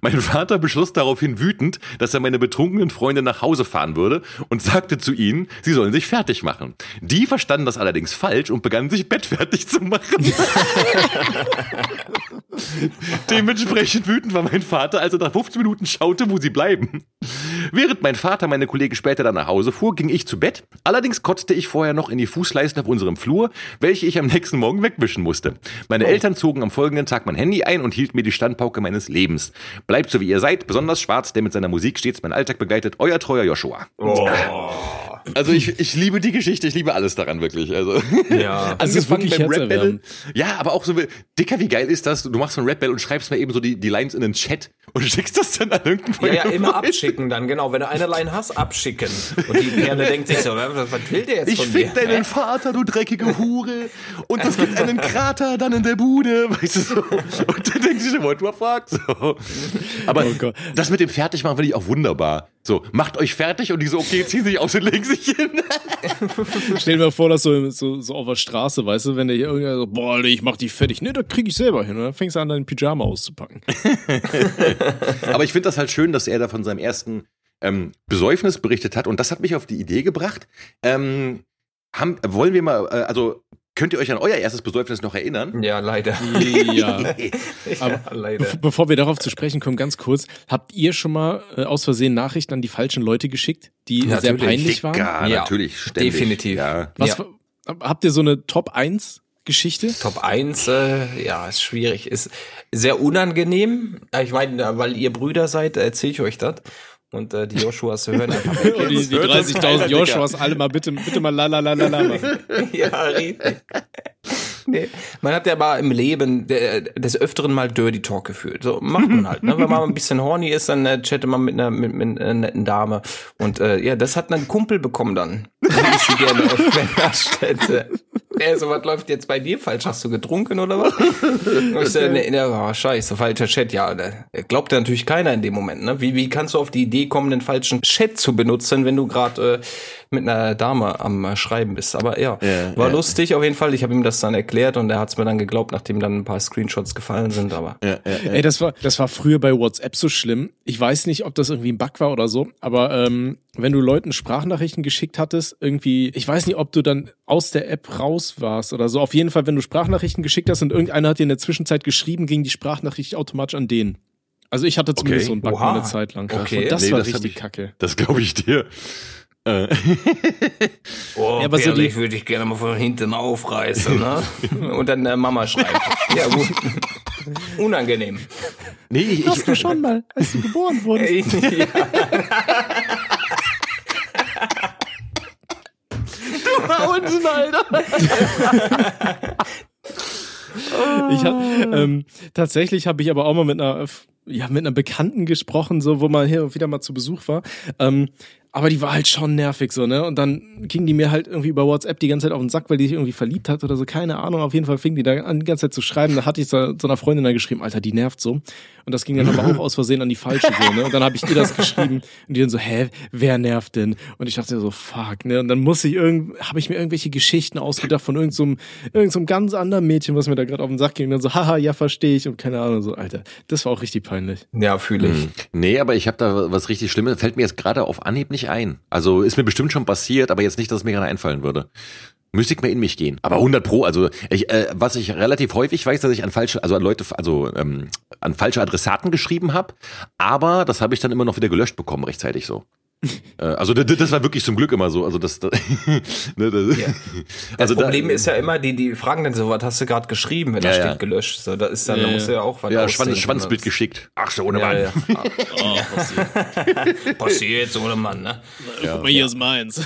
Mein Vater beschloss daraufhin wütend, dass er meine betrunkenen Freunde nach Hause fahren würde und sagte zu ihnen, sie sollen sich fertig machen. Die verstanden das allerdings falsch und begannen sich bettfertig zu machen. Dementsprechend wütend war mein Vater, als er nach 15 Minuten schaute, wo sie bleiben. Während mein Vater meine Kollegen später dann nach Hause fuhr, ging ich zu Bett. Allerdings kotzte ich vorher noch in die Fußleisten auf unserem Flur, welche ich am nächsten Morgen wegwischen musste. Meine Eltern zogen am folgenden Tag mein Handy ein und hielten mir die Standpauke meines Lebens. Bleibt so wie ihr seid, besonders schwarz, der mit seiner Musik stets meinen Alltag begleitet. Euer treuer Joshua. Also ich, ich liebe die Geschichte, ich liebe alles daran wirklich. Also, Ja. Also angefangen wirklich beim Rap Battle. Ja, aber auch so, Dicker, wie geil ist das? Du machst so ein Rap Battle und schreibst mir eben so die, die Lines in den Chat und schickst das dann an irgendeinen Ja, ja, immer deinen abschicken dann, genau. Wenn du eine Line hast, abschicken. Und die Perle denkt sich so, was, will der jetzt Ich von mir? fick deinen Vater, du dreckige Hure. Und es gibt einen Krater dann in der Bude. Weißt du so. Und dann denkst du schon, what the fuck? So. Aber Oh das mit dem Fertigmachen finde ich auch wunderbar. So, macht euch fertig und die so, okay, ziehen sich aus und legen sich hin. Stell dir mal vor, dass so, so, so auf der Straße, weißt du, wenn der hier irgendwer so, boah, ich mach dich fertig. Nee, das krieg ich selber hin. Und dann fängst du an, deinen Pyjama auszupacken. Aber ich finde das halt schön, dass er da von seinem ersten ähm, Besäufnis berichtet hat. Und das hat mich auf die Idee gebracht. Ähm, haben, wollen wir mal, äh, also könnt ihr euch an euer erstes Besäufnis noch erinnern? Ja, leider. Ja. ja, leider. Be bevor wir darauf zu sprechen kommen, ganz kurz. Habt ihr schon mal äh, aus Versehen Nachrichten an die falschen Leute geschickt, die sehr Natürlich. peinlich waren? Dicker, Ja, natürlich, ständig. definitiv. Ja. Was, Ja. Habt ihr so eine Top 1 Geschichte? Top 1, äh, ja, ist schwierig. Ist sehr unangenehm. Ja, Ich meine, weil ihr Brüder seid, erzähle ich euch das. Und äh, die Joshuas hören einfach weg. Die, die hört uns keiner, 30.000 Digga. Joshuas alle mal bitte, bitte mal la la la la la machen. ja, richtig. Nee, man hat ja mal im Leben äh, des Öfteren mal Dirty Talk geführt. So macht man halt. Ne? Wenn man ein bisschen horny ist, dann äh, chattet man mit einer, mit, mit einer netten Dame. Und äh, ja, das hat ein Kumpel bekommen dann. Ich sie gerne auf Männerstätte. Der so, was läuft jetzt bei dir falsch? Hast du getrunken oder was? Und ich so, nee, nee, oh, scheiße, falscher Chat. Ja, da glaubt ja natürlich keiner in dem Moment. Ne? Wie, wie kannst du auf die Idee kommen, den falschen Chat zu benutzen, wenn du gerade äh, mit einer Dame am äh, Schreiben bist? Aber ja, Ja, war ja. lustig auf jeden Fall. Ich habe ihm das dann erklärt und er hat es mir dann geglaubt, nachdem dann ein paar Screenshots gefallen sind. Aber Ja, ja, ja. Ey, das war, das war früher bei WhatsApp so schlimm. Ich weiß nicht, ob das irgendwie ein Bug war oder so, aber ähm, wenn du Leuten Sprachnachrichten geschickt hattest, irgendwie, ich weiß nicht, ob du dann aus der App raus warst oder so. Auf jeden Fall, wenn du Sprachnachrichten geschickt hast und irgendeiner hat dir in der Zwischenzeit geschrieben, ging die Sprachnachricht automatisch an den. Also ich hatte zumindest Okay. so einen Bug Oha. eine Zeit lang. Okay. Und das Nee, war das richtig ich- kacke. Das glaube ich dir. Äh, Oh, Ja, aber so die- würde ich gerne mal von hinten aufreißen, ne? Und dann äh, Mama schreiben. ja, gut. Unangenehm. nee, ich, ich, du schon mal, als du geboren wurdest. ja. Wahnsinn, Alter. Ich hab, ähm, tatsächlich habe ich aber auch mal mit einer, ja, mit einer Bekannten gesprochen, so, wo man hier und wieder mal zu Besuch war. Ähm, aber die war halt schon nervig, so, ne? Und dann ging die mir halt irgendwie über WhatsApp die ganze Zeit auf den Sack, weil die sich irgendwie verliebt hat oder so, keine Ahnung. Auf jeden Fall fing die da an, die ganze Zeit zu schreiben. Da hatte ich so, so einer Freundin dann geschrieben, Alter, die nervt so. Und das ging dann aber auch aus Versehen an die falsche, so, ne? Und dann habe ich ihr das geschrieben und die dann so, hä, wer nervt denn? Und ich dachte so, fuck, ne? Und dann muss ich irgend, habe ich mir irgendwelche Geschichten ausgedacht von irgendeinem so irgend so ganz anderen Mädchen, was mir da gerade auf den Sack ging. Und dann so, haha, ja, verstehe ich. Und keine Ahnung, so, Alter, das war auch richtig peinlich. ja, fühle ich. Nee, aber ich habe da was richtig Schlimmes, fällt mir jetzt gerade auf Anhieb nicht ein. Also ist mir bestimmt schon passiert, aber jetzt nicht, dass es mir gerade einfallen würde. Müsste ich mal in mich gehen. Aber 100 pro, also ich, äh, was ich relativ häufig weiß, dass ich an falsche, also an Leute, also ähm, an falsche Adressaten geschrieben habe, aber das habe ich dann immer noch wieder gelöscht bekommen rechtzeitig so. Äh, also das, das war wirklich zum Glück immer so. Also das, das, ne, das Ja. Das also da- Problem ist ja immer, die, die fragen dann so, was hast du gerade geschrieben, wenn da Ja, steht ja. gelöscht. So, da ist dann, Ja, da musst du ja. auch was ja. Schwanz, Schwanzbild Das- geschickt. Ach so, ohne Ja, Mann. ja. Oh, passiert. Passiert so, oder Mann, ne? Guck mal, hier ist meins.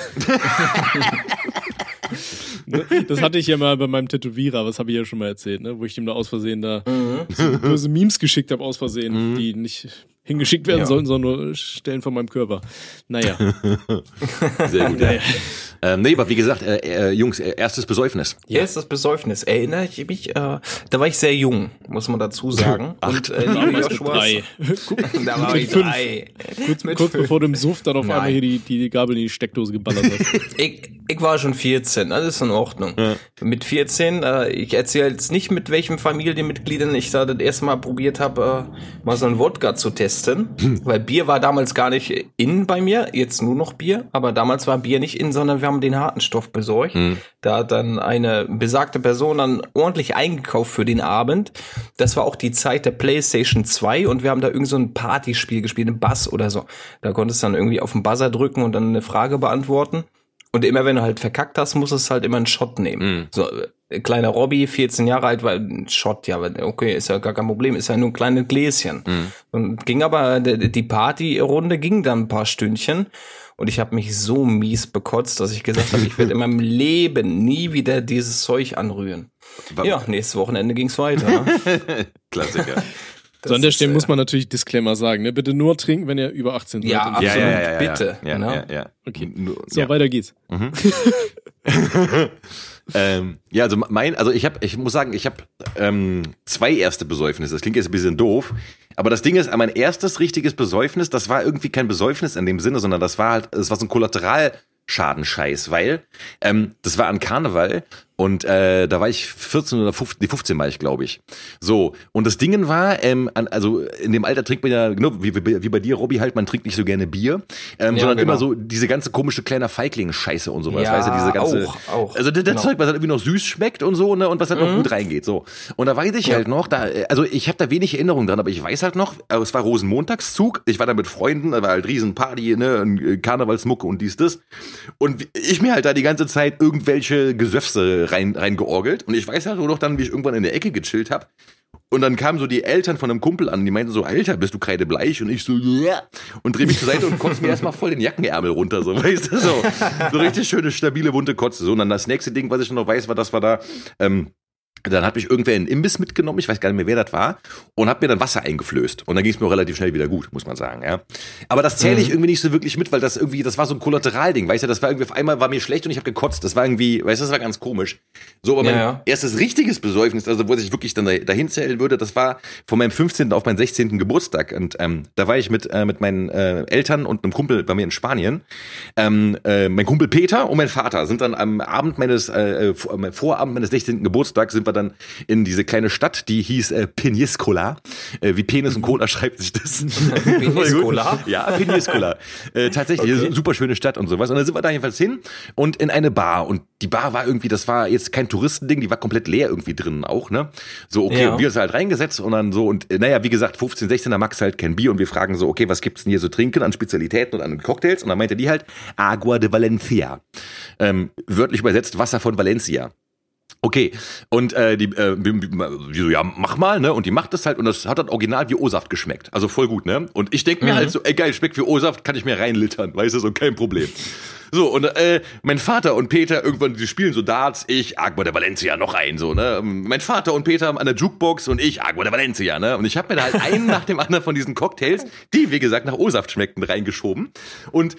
das hatte ich ja mal bei meinem Tätowierer, was habe ich ja schon mal erzählt, ne? wo ich ihm da aus Versehen da so böse Memes geschickt habe aus Versehen, die nicht hingeschickt werden Ja. sollen, sondern nur Stellen von meinem Körper. Naja. Sehr gut. ja. Ähm, nee, aber wie gesagt, äh, äh, Jungs, äh, erstes Besäufnis. Erstes Besäufnis. Erinnere ich mich, äh, da war ich sehr jung, muss man dazu sagen. Und äh, Damals mit Joshua, drei. da war ich fünf. drei. Kurz, Mit kurz fünf. bevor du im Suff dann auf Nein. einmal hier die, die, Gabel in die Steckdose geballert hast. Ich, ich war schon 14, alles in Ordnung. Mit 14, äh, ich erzähle jetzt nicht, mit welchen Familienmitgliedern ich da das erste Mal probiert habe, äh, mal so ein Wodka zu testen. Weil Bier war damals gar nicht in bei mir, jetzt nur noch Bier, aber damals war Bier nicht in, sondern wir haben den harten Stoff besorgt. Da hat dann eine besagte Person dann ordentlich eingekauft für den Abend. Das war auch die Zeit der PlayStation 2 und wir haben da irgend so ein Partyspiel gespielt, ein Bass oder so. Da konntest du dann irgendwie auf den Buzzer drücken und dann eine Frage beantworten. Und immer wenn du halt verkackt hast, musstest du halt immer einen Shot nehmen. So, äh, kleiner Robby, 14 Jahre alt, war ein Shot, ja, aber okay, ist ja gar kein Problem, ist ja nur ein kleines Gläschen. Und ging aber, die Partyrunde ging dann ein paar Stündchen. Und ich habe mich so mies bekotzt, dass ich gesagt habe, ich werde in meinem Leben nie wieder dieses Zeug anrühren. Wa- Ja, nächstes Wochenende ging's weiter. Ne? Klassiker. so an der Stelle äh, muss man natürlich Disclaimer sagen, ne? Bitte nur trinken, wenn ihr über 18 seid. Ja, absolut. Ja, ja, ja, bitte, Ja, ne? ja, ja. Okay. Nur- So, ja. weiter geht's. Ähm, ja, also mein, also ich habe, ich muss sagen, ich habe ähm, zwei erste Besäufnisse. Das klingt jetzt ein bisschen doof, aber das Ding ist, mein erstes richtiges Besäufnis, das war irgendwie kein Besäufnis in dem Sinne, sondern das war halt, das war so ein Kollateralschadenscheiß, weil ähm, das war an Karneval und äh, da war ich 14 oder 15, nee, 15 war ich, glaube ich. So, und das Ding war, ähm, also in dem Alter trinkt man ja, genau, wie, wie, bei dir, Robby, halt, man trinkt nicht so gerne Bier, ähm, Ja, sondern genau. immer so diese ganze komische kleiner Feigling-Scheiße und sowas, Ja, weißt du, diese ganze, auch, auch. also das, Genau. Zeug, was halt irgendwie noch süß schmeckt und so, ne, und was halt noch gut reingeht, so. Und da weiß ich halt noch, da, also ich habe da wenig Erinnerung dran, aber ich weiß halt noch, äh, es war Rosenmontagszug, ich war da mit Freunden, da war halt Riesenparty, ne, äh, Karnevalsmucke und dies, das. Und ich mir halt da die ganze Zeit irgendwelche Gesöfse rein, reingeorgelt. Und ich weiß halt nur noch dann, wie ich irgendwann in der Ecke gechillt hab. Und dann kamen so die Eltern von einem Kumpel an, die meinten so, Alter, bist du kreidebleich? Und ich so, ja. Und dreh mich zur Seite und kotze mir erstmal voll den Jackenärmel runter, so, weißt du, so. So richtig schöne, stabile, bunte Kotze. So, und dann das nächste Ding, was ich noch weiß, war, das war da, ähm, dann hat mich irgendwer in einen Imbiss mitgenommen, ich weiß gar nicht mehr, wer das war, und hat mir dann Wasser eingeflößt. Und dann ging es mir auch relativ schnell wieder gut, muss man sagen, ja. Aber das zähle ich irgendwie nicht so wirklich mit, weil das irgendwie, das war so ein Kollateralding, weißt du, das war irgendwie, auf einmal war mir schlecht und ich habe gekotzt. Das war irgendwie, weißt du, das war ganz komisch. So, aber Ja, mein ja. erstes richtiges Besäufnis, also wo ich wirklich dann da- dahin zählen würde, das war von meinem 15. auf meinen 16. Geburtstag. Und ähm, da war ich mit, äh, mit meinen äh, Eltern und einem Kumpel bei mir in Spanien. Ähm, äh, mein Kumpel Peter und mein Vater sind dann am Abend meines, äh, äh, Vorabend meines 16. Geburtstags sind wir dann in diese kleine Stadt, die hieß äh, Peniscola. Äh, wie Penis und Cola schreibt sich das. Peniscola? Ja, Peniscola. Äh, tatsächlich, Okay. super schöne Stadt und sowas. Und dann sind wir da jedenfalls hin und in eine Bar. Und die Bar war irgendwie, das war jetzt kein Touristending, die war komplett leer irgendwie drinnen auch, ne? So, okay, Ja. und wir sind halt reingesetzt und dann so, und äh, naja, wie gesagt, 15, 16er Max halt kein Bier und wir fragen so, okay, was gibt's denn hier so trinken an Spezialitäten und an Cocktails? Und dann meinte die halt, Agua de Valencia. Ähm, wörtlich übersetzt, Wasser von Valencia. Okay, und äh, die, äh, die die so, ja, mach mal, ne? Und die macht das halt und das hat dann original wie O-Saft geschmeckt. Also voll gut, ne? Und ich denk mir halt so, ey geil, schmeckt wie O-Saft, kann ich mir reinlittern, weißt du, so kein Problem. So, und äh, mein Vater und Peter irgendwann, die spielen so Darts, ich, Agua de Valencia, noch ein, so, ne? Mein Vater und Peter an der Jukebox und ich, Agua de Valencia, ne? Und ich habe mir da halt einen nach dem anderen von diesen Cocktails, die, wie gesagt, nach O-Saft schmeckten, reingeschoben. Und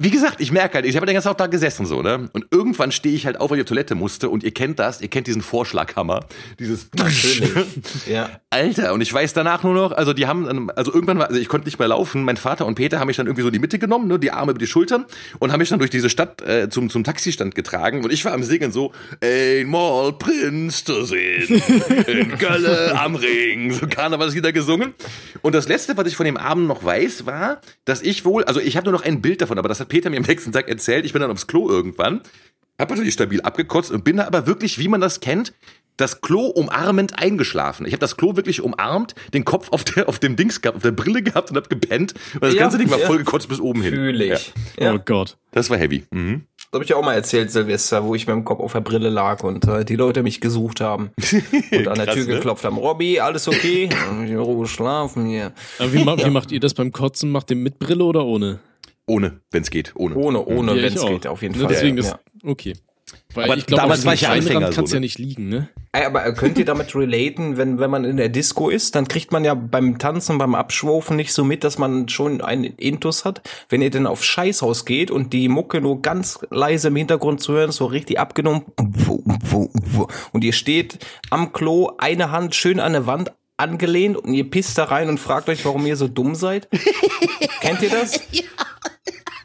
wie gesagt, ich merke halt, ich habe den ganzen Tag da gesessen so, ne? Und irgendwann stehe ich halt auf, weil ich auf Toilette musste und ihr kennt das, ihr kennt diesen Vorschlaghammer, dieses. Ja. Alter, und ich weiß danach nur noch, also die haben, dann- also irgendwann war, also ich konnte nicht mehr laufen, mein Vater und Peter haben mich dann irgendwie so in die Mitte genommen, ne, die Arme über die Schultern und haben mich dann durch diese Stadt äh, zum, zum Taxistand getragen und ich war am Singen so, einmal Prinz zu sehen, in Gölle am Ring, so Karnevalslieder gesungen. Und das Letzte, was ich von dem Abend noch weiß, war, dass ich wohl, also ich habe nur noch ein Bild davon, aber das hat Peter mir am nächsten Tag erzählt, ich bin dann aufs Klo irgendwann, hab natürlich stabil abgekotzt und bin da aber wirklich, wie man das kennt, das Klo umarmend eingeschlafen. Ich habe das Klo wirklich umarmt, den Kopf auf, der, auf dem Dings gehabt, auf der Brille gehabt und hab gepennt. Und das Ja, ganze Ding war ja. voll gekotzt bis oben hin. Fühl Ja, ich. Ja. Oh Gott. das war heavy. Mhm. Das habe ich ja auch mal erzählt, Silvester, wo ich mit dem Kopf auf der Brille lag und äh, die Leute mich gesucht haben und an der Krass, Tür ne? geklopft haben. Robby, alles okay? in Ruhe schlafen hier. Aber wie, ma wie macht ihr das beim Kotzen? Macht ihr mit Brille oder ohne? Ohne, wenn es geht, ohne. Ohne, ohne, Ja, wenn es geht, auf jeden Ne, Fall. Deswegen ja. ist, okay. Weil Aber ich glaube, damals war ich ja Anfänger so, kann's ja ne? nicht liegen, ne? Aber könnt ihr damit relaten, wenn, wenn man in der Disco ist, dann kriegt man ja beim Tanzen, beim Abschwufen nicht so mit, dass man schon einen Intus hat. Wenn ihr denn auf Scheißhaus geht und die Mucke nur ganz leise im Hintergrund zu hören, so richtig abgenommen und ihr steht am Klo, eine Hand schön an der Wand angelehnt und ihr pisst da rein und fragt euch, warum ihr so dumm seid. Kennt ihr das?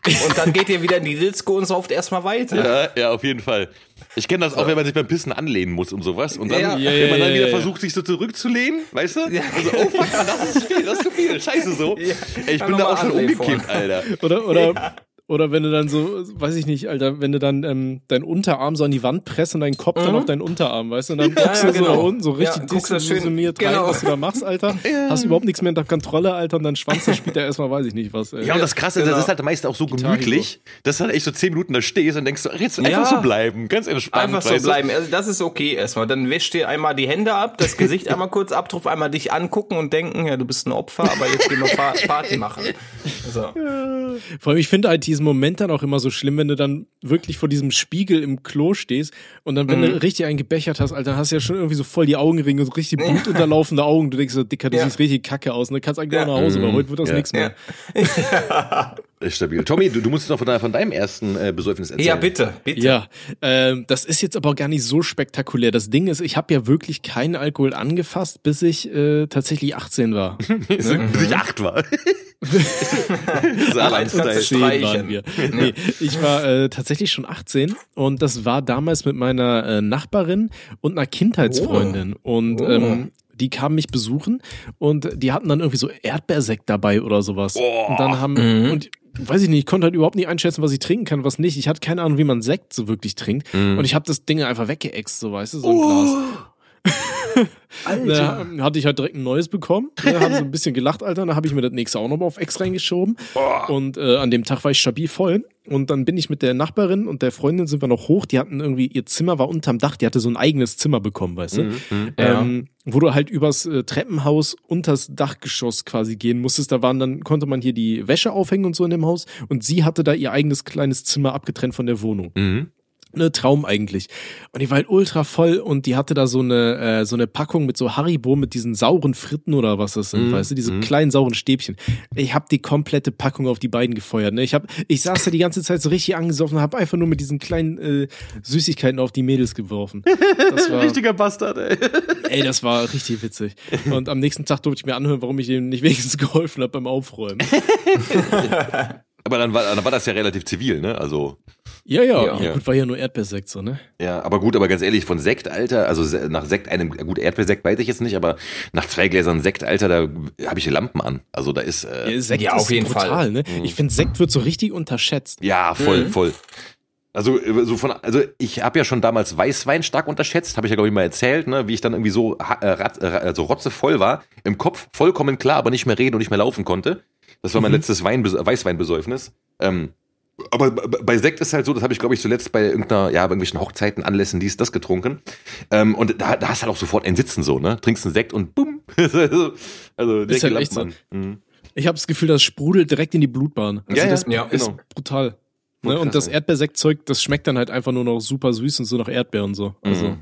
Und dann geht ihr wieder in die Disco und sauft erstmal weiter. Ja, ja, auf jeden Fall. Ich kenne das auch, wenn man sich beim Pissen anlehnen muss und sowas. Und dann, Ja. Ja, wenn man dann ja, wieder ja. versucht, sich so zurückzulehnen, weißt du? Ja. Also, oh fuck, das ist viel, das ist zu viel. Scheiße so. Ja. Ey, ich Kann bin da auch schon umgekippt, Alter. Oder, oder, oder wenn du dann so, weiß ich nicht, Alter, wenn du dann ähm, deinen Unterarm so an die Wand presst und deinen Kopf dann auf deinen Unterarm, weißt du, und dann guckst ja, du so genau. da unten so Ja, richtig guckst du schön- desillusioniert rein, genau. was du da machst, Alter. Hast überhaupt nichts mehr unter Kontrolle, Alter, und dann Schwanz, da spielt er erstmal, weiß ich nicht was. Ey. Ja, und das Krasse, das Genau. ist halt meist auch so Gitarre gemütlich, dass du halt echt so zehn Minuten da stehst und denkst, so, ach, jetzt einfach Ja. so bleiben, ganz entspannt. Einfach so bleiben. Also das ist okay erstmal. Dann wäscht dir einmal die Hände ab, das Gesicht einmal kurz abtrumpfen, einmal dich angucken und denken, ja, du bist ein Opfer, aber jetzt gehen wir Pa- Party machen. So. Vor allem, ich finde halt diesen Moment dann auch immer so schlimm, wenn du dann wirklich vor diesem Spiegel im Klo stehst und dann, wenn Mhm. du richtig einen gebechert hast, Alter, dann hast du ja schon irgendwie so voll die Augenringe und so richtig blutunterlaufende Augen. Du denkst so, Dicker, du Ja. siehst richtig kacke aus. Und dann kannst eigentlich Ja. auch nach Hause, weil heute wird das Ja. nichts mehr. Ist stabil. Tommy, du, du musst noch von, deiner- von deinem ersten äh, Besäufnis erzählen. Ja, bitte, bitte. Ja, ähm, das ist jetzt aber gar nicht so spektakulär. Das Ding ist, ich habe ja wirklich keinen Alkohol angefasst, bis ich äh, tatsächlich 18 war. Bis ich acht war. Saarland-Style. Kannst du 10 streichen. waren wir. Nee, ich war äh, tatsächlich schon 18 und das war damals mit meiner äh, Nachbarin und einer Kindheitsfreundin. Und Oh. ähm, die kamen mich besuchen und die hatten dann irgendwie so Erdbeersekt dabei oder sowas. Und dann haben, Mhm. und weiß ich nicht, ich konnte halt überhaupt nicht einschätzen, was ich trinken kann, was nicht. Ich hatte keine Ahnung, wie man Sekt so wirklich trinkt. Mhm. Und ich habe das Ding einfach weggeext, so weißt du, so ein Glas. Da hatte ich halt direkt ein neues bekommen. Ne, haben so ein bisschen gelacht, Alter. Dann habe ich mir das nächste auch nochmal auf Ex reingeschoben. Und äh, an dem Tag war ich stabil voll. Und dann bin ich mit der Nachbarin und der Freundin sind wir noch hoch. Die hatten irgendwie, ihr Zimmer war unterm Dach. Die hatte so ein eigenes Zimmer bekommen, weißt du? Ähm, wo du halt übers äh, Treppenhaus unters Dachgeschoss quasi gehen musstest. Da waren dann, konnte man hier die Wäsche aufhängen und so in dem Haus. Und sie hatte da ihr eigenes kleines Zimmer abgetrennt von der Wohnung Mhm. Ne Traum eigentlich. Und die war halt ultra voll und die hatte da so eine äh, so eine Packung mit so Haribo mit diesen sauren Fritten oder was das sind, weißt du, diese kleinen sauren Stäbchen. Ich habe die komplette Packung auf die beiden gefeuert. Ne? Ich hab, ich saß da die ganze Zeit so richtig angesoffen und habe einfach nur mit diesen kleinen äh, Süßigkeiten auf die Mädels geworfen. Das war, Richtiger Bastard, ey. ey, das war richtig witzig. Und am nächsten Tag durfte ich mir anhören, warum ich ihm nicht wenigstens geholfen habe beim Aufräumen. Aber dann war, dann war das ja relativ zivil, ne? Also, Ja, ja, Ja. ja. gut, war ja nur Erdbeersekt so, ne? ja, aber gut, aber ganz ehrlich, von Sekt, Alter, also nach Sekt, einem, gut, Erdbeersekt weiß ich jetzt nicht, aber nach zwei Gläsern Sekt, Alter, da habe ich die Lampen an. Also da ist, äh, Ja, Sekt Ja, auf ist jeden brutal, Fall. ne? Ich finde, Sekt wird so richtig unterschätzt. ja, voll, voll. Also, äh, so von, also ich habe ja schon damals Weißwein stark unterschätzt, habe ich ja glaube ich mal erzählt, ne, wie ich dann irgendwie so äh, rat, äh, also rotzevoll war, im Kopf vollkommen klar, aber nicht mehr reden und nicht mehr laufen konnte. Das war mein letztes Wein, Weißweinbesäufnis. Ähm, aber bei Sekt ist halt so, das habe ich glaube ich zuletzt bei irgendeiner, ja, bei irgendwelchen Hochzeiten, Anlässen, dies, das getrunken. Ähm, und da, da hast du halt auch sofort ein Sitzen so, ne? Trinkst einen Sekt und bumm. also, also direkt halt echt so. Mhm. Ich habe das Gefühl, das sprudelt direkt in die Blutbahn. Also Ja, ja, das ja, ist genau. brutal. Ne? Und das. Erdbeersektzeug, das schmeckt dann halt einfach nur noch super süß und so nach Erdbeer und so. Also Mhm.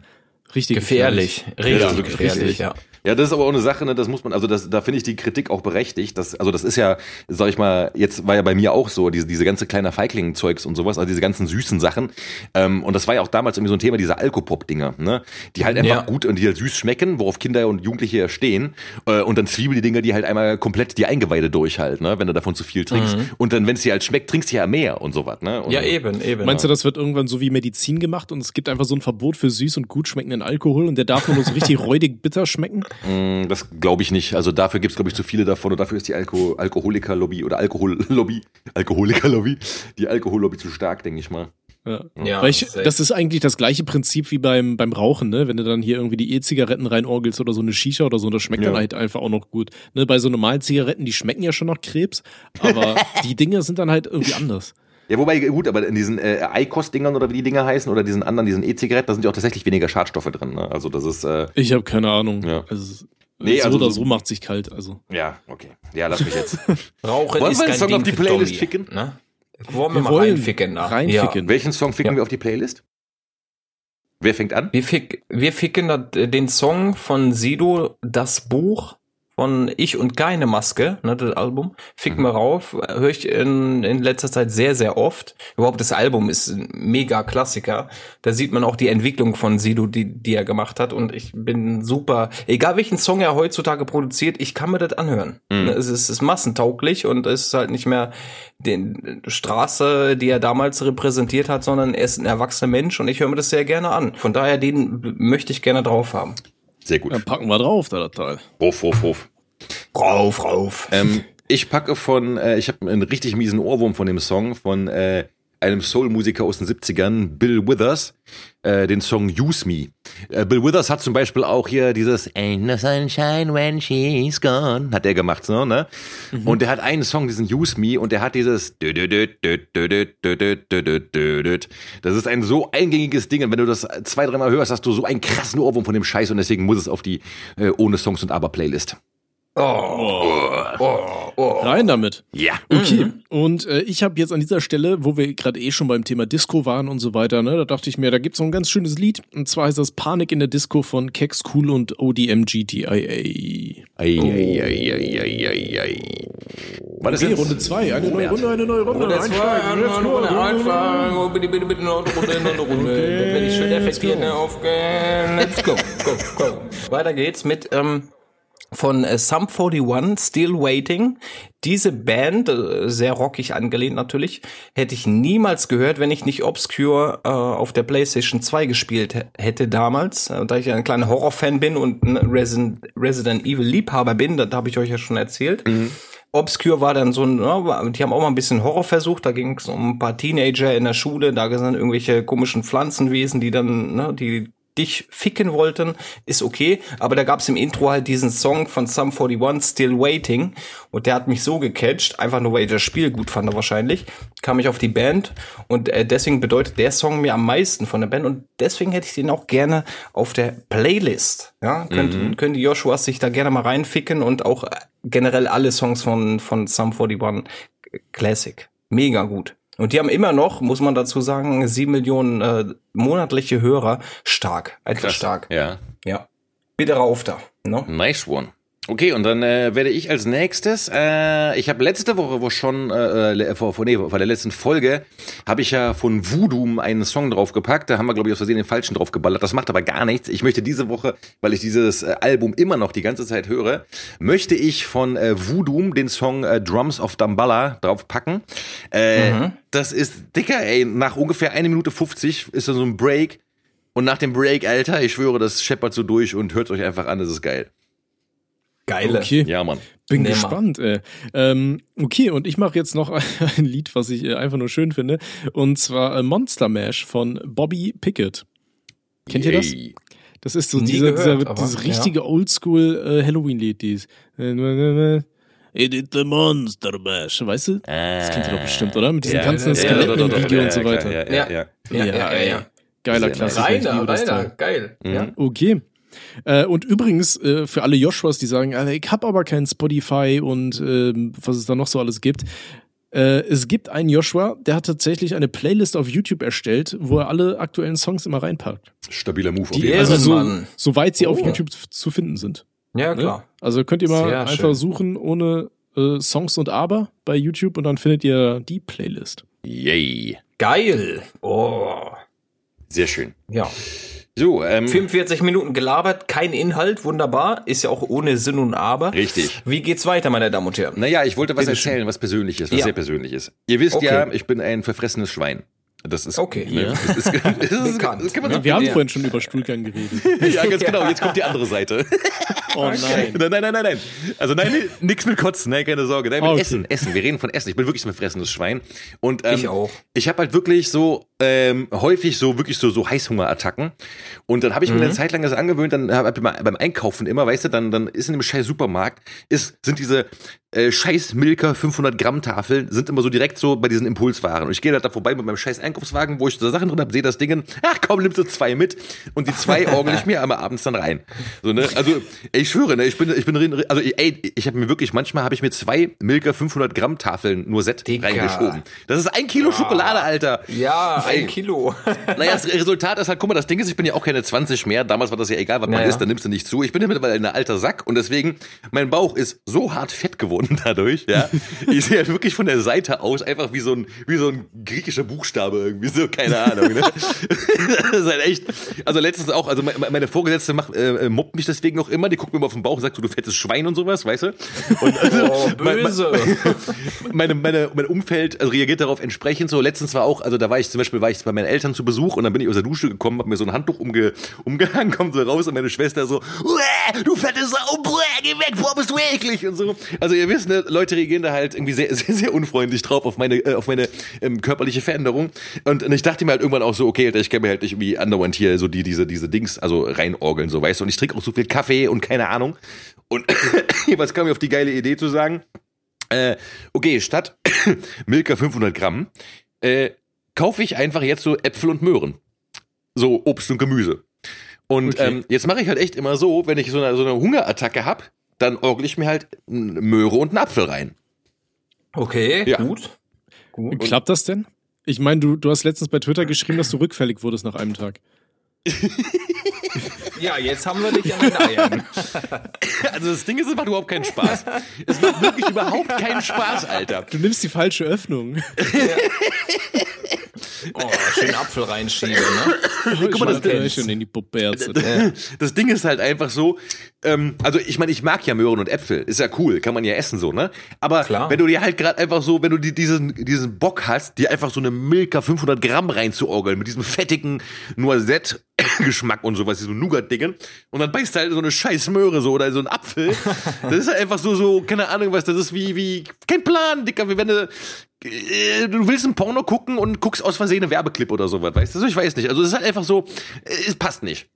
richtig Gefährlich. Ja, Richtig wirklich gefährlich, richtig. ja. Ja, das ist aber auch eine Sache, ne, das muss man, also das, da finde ich die Kritik auch berechtigt. Das, also das ist ja, sag ich mal, jetzt war ja bei mir auch so, diese, diese ganze kleine Feigling-Zeugs und sowas, also diese ganzen süßen Sachen. Ähm, und das war ja auch damals irgendwie so ein Thema, diese Alkopop-Dinger, ne? Die halt einfach Ja. gut und die halt süß schmecken, worauf Kinder und Jugendliche ja stehen. Äh, und dann Zwiebel die Dinger, die halt einmal komplett die Eingeweide durchhalten, ne? Wenn du davon zu viel trinkst. Und dann, wenn es dir halt schmeckt, trinkst du ja mehr und sowas, ne? Und Ja, eben, eben. Meinst du, das wird irgendwann so wie Medizin gemacht und es gibt einfach so ein Verbot für süß und gut schmeckenden Alkohol und der darf nur noch so richtig räudig bitter schmecken? Mm, Das glaube ich nicht. Also dafür gibt's glaub glaube ich, zu viele davon und dafür ist die Alko Alkoholiker-Lobby oder Alkohol-Lobby, Alkoholiker-Lobby, die Alkohol-Lobby zu stark, denke ich mal. Ja. Ja, Weil ich, das ist eigentlich das gleiche Prinzip wie beim, beim Rauchen, ne? Wenn du dann hier irgendwie die E-Zigaretten reinorgelst oder so eine Shisha oder so, das schmeckt Ja. dann halt einfach auch noch gut. Ne? Bei so normalen Zigaretten, die schmecken ja schon nach Krebs, aber die Dinge sind dann halt irgendwie anders. Ja, wobei, gut, aber in diesen äh, Eikost-Dingern oder wie die Dinger heißen oder diesen anderen, diesen E-Zigaretten, da sind ja auch tatsächlich weniger Schadstoffe drin. Ne? Also das ist, äh, Ich habe keine Ahnung. Ja. Also, Nee, so also oder so- macht sich kalt. Also. ja, okay. Ja, lass mich jetzt. Rauchen Wollen ist wir einen kein Song Ding auf die Playlist ficken? Ne? Wollen wir, Wir mal wollen reinficken da? reinficken. Welchen Song ficken Ja. wir auf die Playlist? Wer fängt an? Wir, fick, wir ficken da, äh, den Song von Sido, das Buch von Ich und keine Maske, ne, das Album, ficken wir rauf, höre ich in, in letzter Zeit sehr, sehr oft. Überhaupt das Album ist ein mega Klassiker. Da sieht man auch die Entwicklung von Sido, die, die er gemacht hat und ich bin super, egal welchen Song er heutzutage produziert, ich kann mir das anhören. Ne, Es, ist, es ist massentauglich und es ist halt nicht mehr die Straße, die er damals repräsentiert hat, sondern er ist ein erwachsener Mensch und ich höre mir das sehr gerne an. Von daher, den möchte ich gerne drauf haben. Sehr gut. Dann packen wir drauf, da das Teil. Ruf, ruf, ruf. Rauf, rauf. Ähm, ich packe von, äh, ich habe einen richtig miesen Ohrwurm von dem Song von äh, einem Soul-Musiker aus den 70ern, Bill Withers, äh, den Song Use Me. Äh, Bill Withers hat zum Beispiel auch hier dieses Ain't no sunshine when she's gone, hat er gemacht, so, ne? Und der hat einen Song, diesen Use Me, und der hat dieses Das ist ein so eingängiges Ding, und wenn du das zwei, dreimal hörst, hast du so einen krassen Ohrwurm von dem Scheiß, und deswegen muss es auf die äh, ohne Songs und aber Playlist. Rein damit. Ja. Okay, und äh, ich habe jetzt an dieser Stelle, wo wir gerade eh schon beim Thema Disco waren und so weiter, ne, da dachte ich mir, da gibt's so ein ganz schönes Lied. Und zwar heißt das Panik in der Disco von Kex Cool und ODMGTIA. War das Okay? Runde zwei, eine neue Runde, eine neue Runde. Einsteigen, let's go. Bitte, bitte, bitte, noch eine Runde, noch eine Runde. Bin ich schön effektiv, ne, aufgehen. Let's go, go, go. Weiter geht's mit, ähm, von äh, Sum 41, Still Waiting. Diese Band, äh, sehr rockig angelehnt natürlich, hätte ich niemals gehört, wenn ich nicht Obscure äh, auf der PlayStation 2 gespielt hätte damals. Äh, da ich ein kleiner Horrorfan bin und ein Resident, Resident Evil Liebhaber bin, das habe ich euch ja schon erzählt. Obscure war dann so ein, ja, die haben auch mal ein bisschen Horror versucht, da ging es um ein paar Teenager in der Schule, da sind irgendwelche komischen Pflanzenwesen, die dann, ne, die dich ficken wollten, ist okay, aber da gab's im Intro halt diesen Song von Sum 41, Still Waiting, und der hat mich so gecatcht, einfach nur weil ich das Spiel gut fand wahrscheinlich, kam ich auf die Band. Und äh, deswegen bedeutet der Song mir am meisten von der Band. Und deswegen hätte ich den auch gerne auf der Playlist, ja, könnten, können die Joshuas sich da gerne mal reinficken und auch generell alle Songs von, von Sum 41 Classic. Mega gut. Und die haben immer noch, muss man dazu sagen, sieben Millionen äh, monatliche Hörer. Stark. Einfach Krass. stark. Ja. Ja. Bitte rauf da. Ne? Nice one. Okay, und dann äh, werde ich als nächstes, äh, ich habe letzte Woche, wo schon, äh, äh, vor, vor, nee, vor der letzten Folge, habe ich ja von Voodoo einen Song draufgepackt. Da haben wir, glaube ich, aus Versehen den falschen draufgeballert. Das macht aber gar nichts. Ich möchte diese Woche, weil ich dieses äh, Album immer noch die ganze Zeit höre, möchte ich von äh, Voodoo den Song äh, Drums of Damballa draufpacken. Äh, Das ist, dicker, ey, nach ungefähr eine Minute 50 ist da so ein Break. Und nach dem Break, Alter, ich schwöre, das scheppert so durch und hört euch einfach an, das ist geil. Geile. Okay, Ja, Mann. bin Nimmer. gespannt. Ey. Ähm, okay, und ich mache jetzt noch ein Lied, was ich äh, einfach nur schön finde. Und zwar äh, Monster Mash von Bobby Pickett. Kennt ihr das? Yay. Das ist so Nie dieser, gehört, dieser, aber, dieses richtige Oldschool äh, Halloween-Lied, dieses It is the Monster Mash, weißt du? Das kennt ihr doch bestimmt, oder? Mit diesen Ja, ganzen ja, Skeletten ja, im Video ja, und so ja, weiter. Ja, ja, ja. Ja, ja, ja, ja. Geiler. Klassiker. Reiner, reiner, geil. Ja. Okay. Äh, und übrigens, äh, für alle Joshuas, die sagen, ich hab aber kein Spotify und ähm, was es da noch so alles gibt. Äh, es gibt einen Joshua, der hat tatsächlich eine Playlist auf YouTube erstellt, wo er alle aktuellen Songs immer reinpackt. Stabiler Move auf Die jeden Fall. Also so, soweit sie auf Oh. YouTube zu finden sind. Ja, Ne? klar. Also könnt ihr mal Sehr einfach schön. suchen ohne äh, Songs und Aber bei YouTube und dann findet ihr die Playlist. Yay. Geil. Oh. Sehr schön. Ja. So, ähm, 45 Minuten gelabert, kein Inhalt, wunderbar. Ist ja auch ohne Sinn und Aber. Richtig. Wie geht's weiter, meine Damen und Herren? naja, ich wollte was Bitte schön. erzählen, was Persönliches, was Ja. sehr Persönliches. Ihr wisst Okay. ja, ich bin ein verfressenes Schwein. Das ist Okay. Ne, Ja. das ist, das ist, Bekannt. das kann man so Wir haben Ja. vorhin schon über Stuhlgang geredet. ja, ganz genau. Jetzt kommt die andere Seite. Oh nein. Nein, nein, nein, nein, nein. Also nein, nix mit Kotzen, nein, keine Sorge. Nein, mit Ah, okay. Essen, Essen. Wir reden von Essen. Ich bin wirklich so ein verfressenes Schwein. Und ähm, Ich auch. Ich habe halt wirklich so ähm, häufig so wirklich so so Heißhungerattacken. Und dann habe ich mir Mhm. eine Zeit lang das angewöhnt. Dann hab ich mal beim Einkaufen immer, weißt du, dann dann ist in dem scheiß Supermarkt ist sind diese äh, scheiß Milka 500 Gramm Tafeln sind immer so direkt so bei diesen Impulswaren. Und ich gehe da vorbei mit meinem scheiß Einkaufswagen, wo ich so Sachen drin habe, sehe das Ding, ach komm, nimmst du zwei mit und die zwei orgel ich mir einmal abends dann rein. So ne, also ey, ich schwöre, ne, ich bin ich bin also ey, ich habe mir wirklich manchmal habe ich mir zwei Milka 500 Gramm Tafeln nur Set Digga. reingeschoben. Das ist ein Kilo Schokolade, Alter. Ja. Ein Kilo. Naja, das Resultat ist halt, guck mal, das Ding ist, ich bin ja auch keine 20 mehr. Damals war das ja egal, was man Naja. isst, dann nimmst du nicht zu. Ich bin ja mittlerweile ein alter Sack und deswegen, mein Bauch ist so hart fett geworden dadurch, ja. Ich sehe halt wirklich von der Seite aus einfach wie so ein, wie so ein griechischer Buchstabe irgendwie, so, keine Ahnung, ne? Das ist halt echt, also letztens auch, also me- meine Vorgesetzte macht, äh, mobbt mich deswegen auch immer, die guckt mir immer auf den Bauch und sagt so, du fettes Schwein und sowas, weißt du? Und also, Oh, mein- böse. meine, meine, mein Umfeld reagiert darauf entsprechend so. Letztens war auch, also da war ich zum Beispiel, war ich bei meinen Eltern zu Besuch und dann bin ich aus der Dusche gekommen, hab mir so ein Handtuch umge, umgehangen, kommt so raus und meine Schwester so, "Uäh, du fette Sau, buah, geh weg, boah, bist du eklig und so. Also ihr wisst, ne, Leute reagieren da halt irgendwie sehr, sehr, sehr unfreundlich drauf auf meine, äh, auf meine ähm, körperliche Veränderung. Und, und ich dachte mir halt irgendwann auch so, okay, ich kann mir halt nicht irgendwie andauernd hier so die, diese, diese Dings, also reinorgeln, so weißt du. Und ich trinke auch so viel Kaffee und keine Ahnung. Und was kam mir auf die geile Idee zu sagen? Äh, okay, statt Milka 500 Gramm äh, kaufe ich einfach jetzt so Äpfel und Möhren. So Obst und Gemüse. Und Okay. ähm, jetzt mache ich halt echt immer so, wenn ich so eine, so eine Hungerattacke hab, dann orgel ich mir halt eine Möhre und einen Apfel rein. Okay, Ja. gut. Gut. Klappt das denn? Ich meine, du, du hast letztens bei Twitter geschrieben, dass du rückfällig wurdest nach einem Tag. Ja, jetzt haben wir dich an den Eiern. Also das Ding ist, es macht überhaupt keinen Spaß. Es macht wirklich überhaupt keinen Spaß, Alter. Du nimmst die falsche Öffnung. Oh, schön Apfel reinschieben, ne? Guck mal, das- das schon in die Puppe Das Ding ist halt einfach so, ähm, also ich meine, ich mag ja Möhren und Äpfel, ist ja cool, kann man ja essen so, ne? Aber Klar. wenn du dir halt gerade einfach so, wenn du die, diesen, diesen Bock hast, dir einfach so eine Milka 500 Gramm reinzuorgeln mit diesem fettigen Noisette-Geschmack und sowas, so Nougat-Dingen und dann beißt du halt so eine scheiß Möhre so oder so ein Apfel, das ist halt einfach so, so, keine Ahnung was, das ist wie, wie, kein Plan, Dicker, wie wenn du, äh, du willst ein Porno gucken und guckst aus Versehen einen Werbeclip oder sowas, weißt du? Also ich weiß nicht. Also es ist halt einfach so, äh, es passt nicht.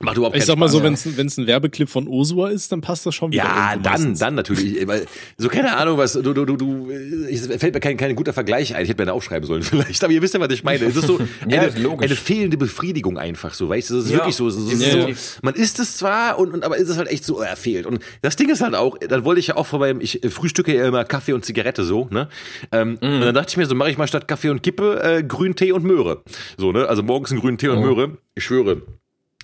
Macht überhaupt Ich sag mal Spaß. so, wenn's wenn's ein Werbeclip von Osua ist, dann passt das schon wieder. ja, dann, meistens. dann natürlich. Weil, so keine Ahnung, was, du, du, du, du, es fällt mir kein, kein guter Vergleich ein. Ich hätte mir da aufschreiben sollen vielleicht. Aber ihr wisst ja, was ich meine. Es ist so Ja, eine, logisch. eine fehlende Befriedigung einfach so, weißt du? Es ist Ja, wirklich so. Es ist ja, so man isst es zwar, und, und aber ist es halt echt so, er fehlt. Und das Ding ist halt auch, dann wollte ich ja auch vor meinem, ich äh, frühstücke ja immer Kaffee und Zigarette so, ne? Ähm, Mhm. Und dann dachte ich mir, so mache ich mal statt Kaffee und Kippe äh, Grüntee und Möhre. So, ne? Also morgens einen grünen Tee und Oh. Möhre. Ich schwöre.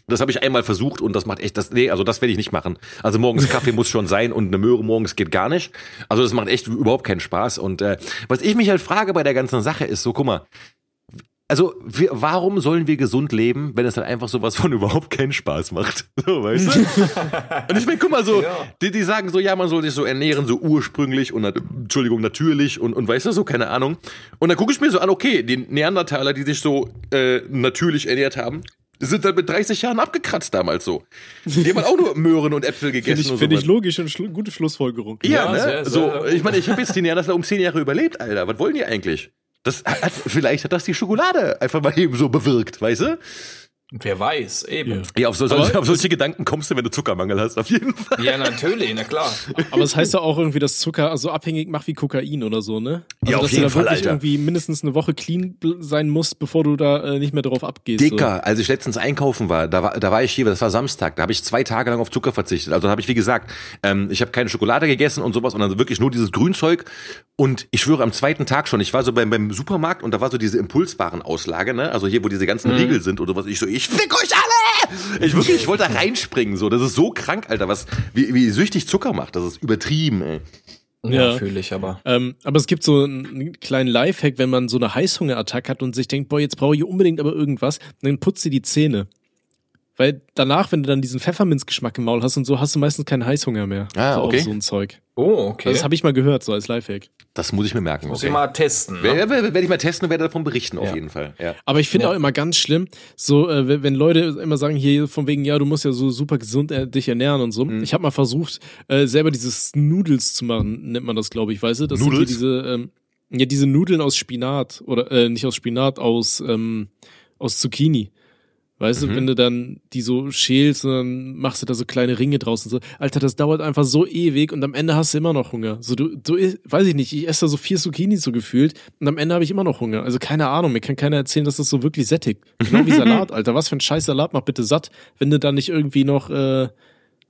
Das habe ich einmal versucht und das macht echt das nee, also das werde ich nicht machen. Also morgens Kaffee muss schon sein und eine Möhre morgens geht gar nicht. Also das macht echt überhaupt keinen Spaß und äh, was ich mich halt frage bei der ganzen Sache ist so, guck mal, also wir, warum sollen wir gesund leben, wenn es halt einfach sowas von überhaupt keinen Spaß macht? So, weißt du? und ich meine, guck mal so, Ja. die, die sagen so, ja, man soll sich so ernähren, so ursprünglich und Entschuldigung, natürlich und, und weißt du, so, keine Ahnung. Und dann gucke ich mir so an, okay, die Neandertaler, die sich so äh, natürlich ernährt haben, sind dann mit 30 Jahren abgekratzt damals so. Die haben halt auch nur Möhren und Äpfel gegessen Finde ich, find ich logisch und schlu gute Schlussfolgerung. Ja, Ja, ne? sehr, sehr, so, ich meine, ich habe jetzt die Neandertaler um 10 Jahre überlebt, Alter. Was wollen die eigentlich? Das hat, vielleicht hat das die Schokolade einfach mal eben so bewirkt, weißt du? Wer weiß, eben. Ja, auf, so, auf solche Gedanken kommst du, wenn du Zuckermangel hast, auf jeden Fall. Ja, natürlich, na klar. Aber es heißt ja auch irgendwie, dass Zucker so abhängig macht wie Kokain oder so, ne? Also, Ja, auf dass jeden du da Fall, wirklich Alter. irgendwie mindestens eine Woche clean sein musst, bevor du da äh, nicht mehr drauf abgehst. Dicker, als ich letztens einkaufen war, da war, da war ich hier, das war Samstag, da habe ich zwei Tage lang auf Zucker verzichtet. Also da habe ich, wie gesagt, ähm, ich habe keine Schokolade gegessen und sowas, sondern wirklich nur dieses Grünzeug. Und ich schwöre, am zweiten Tag schon, ich war so beim, beim Supermarkt und da war so diese Impulswarenauslage, ne? Also hier, wo diese ganzen Riegel sind oder was. Ich so, ich fick euch alle! Ich wirklich, ich wollte da reinspringen, so. Das ist so krank, Alter, was, wie, wie süchtig Zucker macht. Das ist übertrieben, ey. Ja, Ja. fühle ich aber. Ähm, aber es gibt so einen kleinen Lifehack, wenn man so eine Heißhungerattacke hat und sich denkt, boah, jetzt brauche ich unbedingt aber irgendwas, dann putzt dir die Zähne. Weil danach, wenn du dann diesen Pfefferminzgeschmack im Maul hast und so, hast du meistens keinen Heißhunger mehr. Ah, so okay. So ein Zeug. Oh, okay. Also das habe ich mal gehört, so als Lifehack. Das muss ich mir merken. Muss Okay. ich mal testen. Ne? Werde werd ich mal testen und werde davon berichten, auf Ja. jeden Fall. Ja. Aber ich finde Ja. auch immer ganz schlimm, so äh, wenn- Leute immer sagen, hier von wegen, ja, du musst ja so super gesund äh, dich ernähren und so. Mhm. Ich habe mal versucht, äh, selber dieses Noodles zu machen, nennt man das, glaube ich, weißt du? Das sind Noodles? diese, ähm, ja, diese Nudeln aus Spinat oder äh, nicht aus Spinat, aus, ähm, aus Zucchini. Weißt Mhm. du, wenn du dann die so schälst und dann machst du da so kleine Ringe draus und so. Alter, das dauert einfach so ewig und am Ende hast du immer noch Hunger. So, du, du, weiß ich nicht, ich esse da so vier Zucchini so gefühlt und am Ende habe ich immer noch Hunger. Also keine Ahnung, mir kann keiner erzählen, dass das so wirklich sättigt. Genau wie Salat, Alter. Was für ein scheiß Salat macht bitte satt, wenn du da nicht irgendwie noch, äh,